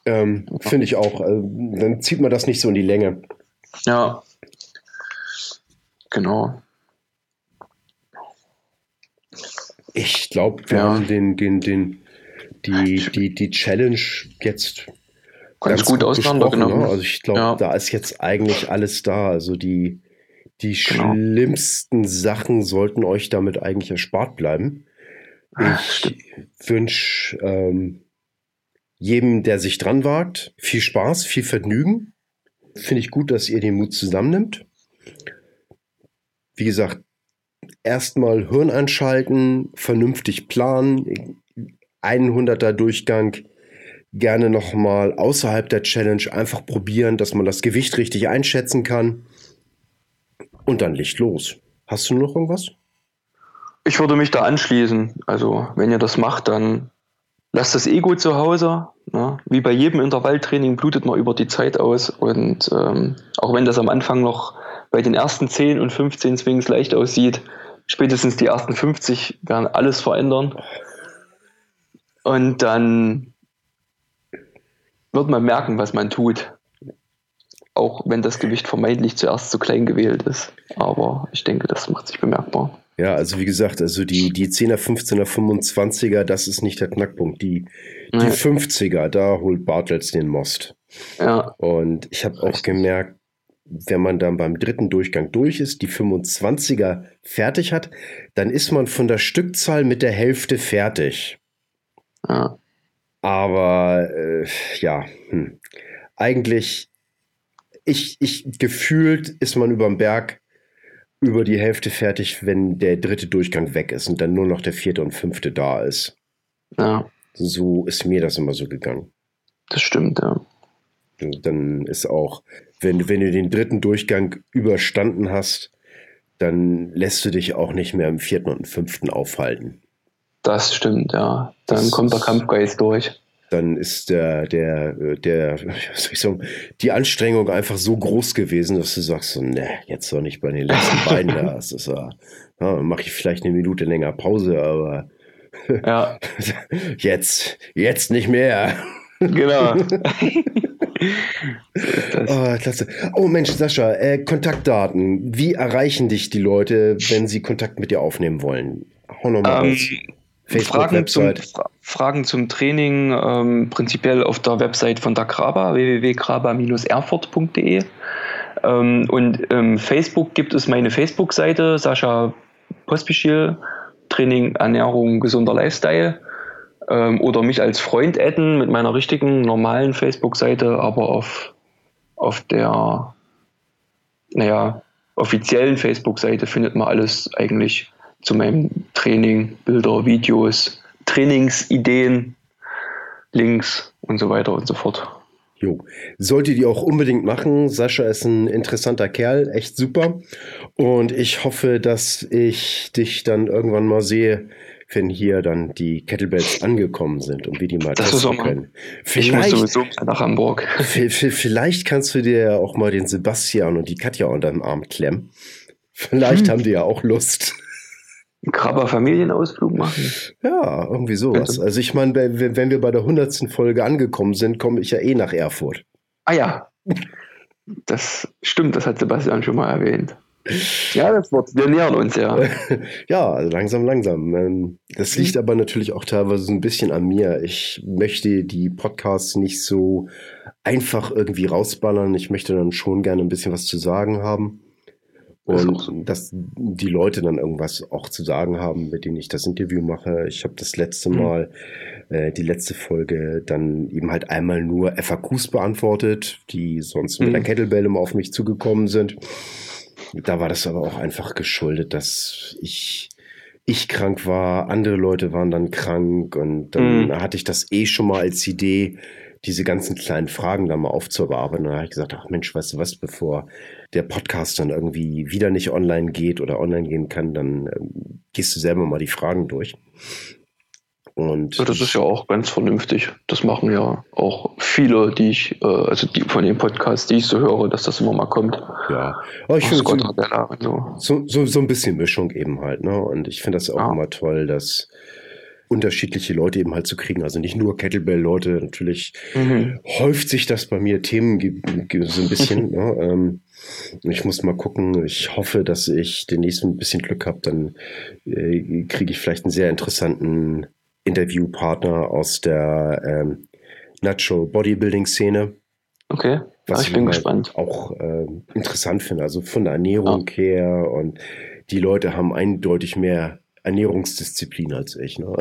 Ähm, Finde ich auch. Also, dann zieht man das nicht so in die Länge. Ja. Genau. Ich glaube, wir ja. haben den, den, den, die, die, die Challenge jetzt ganz, ganz gut auseinandergenommen. Ne? Also ich glaube, ja. da ist jetzt eigentlich alles da. Also die, die genau. schlimmsten Sachen sollten euch damit eigentlich erspart bleiben. Ich wünsche ähm, jedem, der sich dran wagt, viel Spaß, viel Vergnügen. Finde ich gut, dass ihr den Mut zusammennimmt. Wie gesagt, erstmal Hirn anschalten, vernünftig planen, 100er Durchgang, gerne nochmal außerhalb der Challenge einfach probieren, dass man das Gewicht richtig einschätzen kann und dann Licht los. Hast du noch irgendwas? Ich würde mich da anschließen. Also, wenn ihr das macht, dann lasst das Ego zu Hause. Ne? Wie bei jedem Intervalltraining blutet man über die Zeit aus. Und ähm, auch wenn das am Anfang noch bei den ersten 10 und 15 Swings leicht aussieht, spätestens die ersten 50 werden alles verändern. Und dann wird man merken, was man tut auch wenn das Gewicht vermeintlich zuerst zu klein gewählt ist. Aber ich denke, das macht sich bemerkbar. Ja, also wie gesagt, also die, die 10er, 15er, 25er, das ist nicht der Knackpunkt. Die, die nee. 50er, da holt Bartels den Most. Ja. Und ich habe auch gemerkt, wenn man dann beim dritten Durchgang durch ist, die 25er fertig hat, dann ist man von der Stückzahl mit der Hälfte fertig. Ja. Aber äh, ja, hm. eigentlich, ich, ich gefühlt ist man über dem Berg über die Hälfte fertig, wenn der dritte Durchgang weg ist und dann nur noch der vierte und fünfte da ist. Ja. So ist mir das immer so gegangen. Das stimmt, ja. dann ist auch, wenn, wenn du den dritten Durchgang überstanden hast, dann lässt du dich auch nicht mehr im vierten und fünften aufhalten. Das stimmt, ja. Dann das kommt der Kampfgeist durch dann ist der, der, der, soll ich sagen, die Anstrengung einfach so groß gewesen, dass du sagst, so, ne, jetzt doch nicht bei den letzten beiden da. Das ist ja, ja mache ich vielleicht eine Minute länger Pause, aber ja. jetzt, jetzt nicht mehr. Genau. oh, klasse. Oh Mensch, Sascha, äh, Kontaktdaten. Wie erreichen dich die Leute, wenn sie Kontakt mit dir aufnehmen wollen? Hau nochmal um, ähm, Fragen zum, Fragen zum Training ähm, prinzipiell auf der Website von der Graba, www.graba-erfurt.de. Ähm, und ähm, Facebook gibt es meine Facebook-Seite, Sascha Pospischil, Training, Ernährung, gesunder Lifestyle. Ähm, oder mich als Freund adden mit meiner richtigen, normalen Facebook-Seite, aber auf, auf der, naja, offiziellen Facebook-Seite findet man alles eigentlich zu meinem Training, Bilder, Videos, Trainingsideen, Links und so weiter und so fort. Jo. Solltet ihr auch unbedingt machen. Sascha ist ein interessanter Kerl, echt super. Und ich hoffe, dass ich dich dann irgendwann mal sehe, wenn hier dann die Kettlebells angekommen sind und wir die mal das testen können. Vielleicht, ich muss sowieso nach Hamburg. Vielleicht kannst du dir auch mal den Sebastian und die Katja unter den Arm klemmen. Vielleicht hm. haben die ja auch Lust einen Krabber Familienausflug machen. Ja, irgendwie sowas. Also ich meine, wenn wir bei der hundertsten Folge angekommen sind, komme ich ja eh nach Erfurt. Ah ja, das stimmt, das hat Sebastian schon mal erwähnt. Ja, das wird, wir nähern uns ja. ja, also langsam, langsam. Ähm, das liegt aber natürlich auch teilweise so ein bisschen an mir. Ich möchte die Podcasts nicht so einfach irgendwie rausballern. Ich möchte dann schon gerne ein bisschen was zu sagen haben. Und dass die Leute dann irgendwas auch zu sagen haben, mit denen ich das Interview mache. Ich habe das letzte mhm. Mal, äh, die letzte Folge, dann eben halt einmal nur FAQs beantwortet, die sonst mit der mhm. Kettlebell immer auf mich zugekommen sind. Da war das aber auch einfach geschuldet, dass ich ich krank war, andere Leute waren dann krank und dann mhm. hatte ich das eh schon mal als Idee, diese ganzen kleinen Fragen da mal aufzuarbeiten. Und dann habe ich gesagt, ach Mensch, weißt du was, bevor der Podcast dann irgendwie wieder nicht online geht oder online gehen kann, dann ähm, gehst du selber mal die Fragen durch. Und ja, das ist ja auch ganz vernünftig. Das machen ja auch viele, die ich, äh, also die von den Podcasts, die ich so höre, dass das immer mal kommt. Ja, aber ich finde so, so, so, so, ein bisschen Mischung eben halt. Ne? Und ich finde das auch ja. immer toll, dass unterschiedliche Leute eben halt zu kriegen. Also nicht nur Kettlebell-Leute, natürlich mhm. häuft sich das bei mir Themen so ein bisschen. ne? ähm, ich muss mal gucken. Ich hoffe, dass ich demnächst ein bisschen Glück habe. Dann äh, kriege ich vielleicht einen sehr interessanten Interviewpartner aus der ähm, Natural Bodybuilding-Szene. Okay. Was ja, ich bin halt gespannt. Auch äh, interessant finde. Also von der Ernährung ja. her und die Leute haben eindeutig mehr Ernährungsdisziplin als ich. Ne?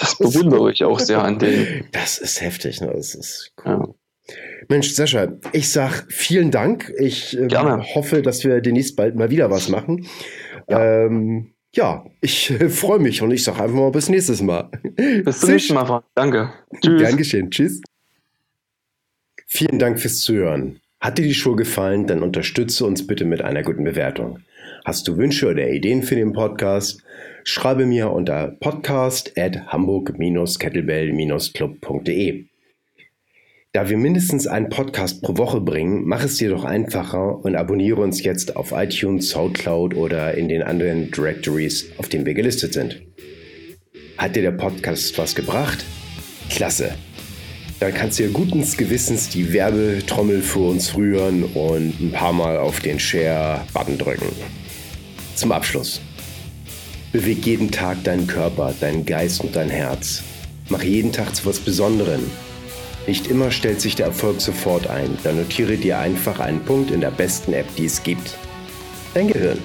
Das bewundere ich auch sehr an denen. Das ist heftig, ne? Das ist cool. Ja. Mensch, Sascha, ich sag vielen Dank. Ich äh, hoffe, dass wir demnächst bald mal wieder was machen. Ja, ähm, ja ich äh, freue mich und ich sage einfach mal bis nächstes Mal. Bis zum nächsten Mal. Danke. Tschüss. Gern geschehen. Tschüss. Vielen Dank fürs Zuhören. Hat dir die Show gefallen, dann unterstütze uns bitte mit einer guten Bewertung. Hast du Wünsche oder Ideen für den Podcast? Schreibe mir unter podcast at hamburg-kettlebell-club.de. Da wir mindestens einen Podcast pro Woche bringen, mach es dir doch einfacher und abonniere uns jetzt auf iTunes, Soundcloud oder in den anderen Directories, auf denen wir gelistet sind. Hat dir der Podcast was gebracht? Klasse! Dann kannst du ja guten Gewissens die Werbetrommel für uns rühren und ein paar Mal auf den Share-Button drücken. Zum Abschluss. Beweg jeden Tag deinen Körper, deinen Geist und dein Herz. Mach jeden Tag zu was Besonderem. Nicht immer stellt sich der Erfolg sofort ein, dann notiere dir einfach einen Punkt in der besten App, die es gibt. Dein Gehirn.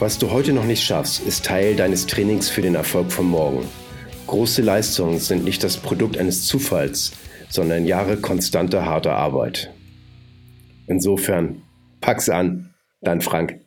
Was du heute noch nicht schaffst, ist Teil deines Trainings für den Erfolg von morgen. Große Leistungen sind nicht das Produkt eines Zufalls, sondern Jahre konstanter harter Arbeit. Insofern, pack's an, dein Frank.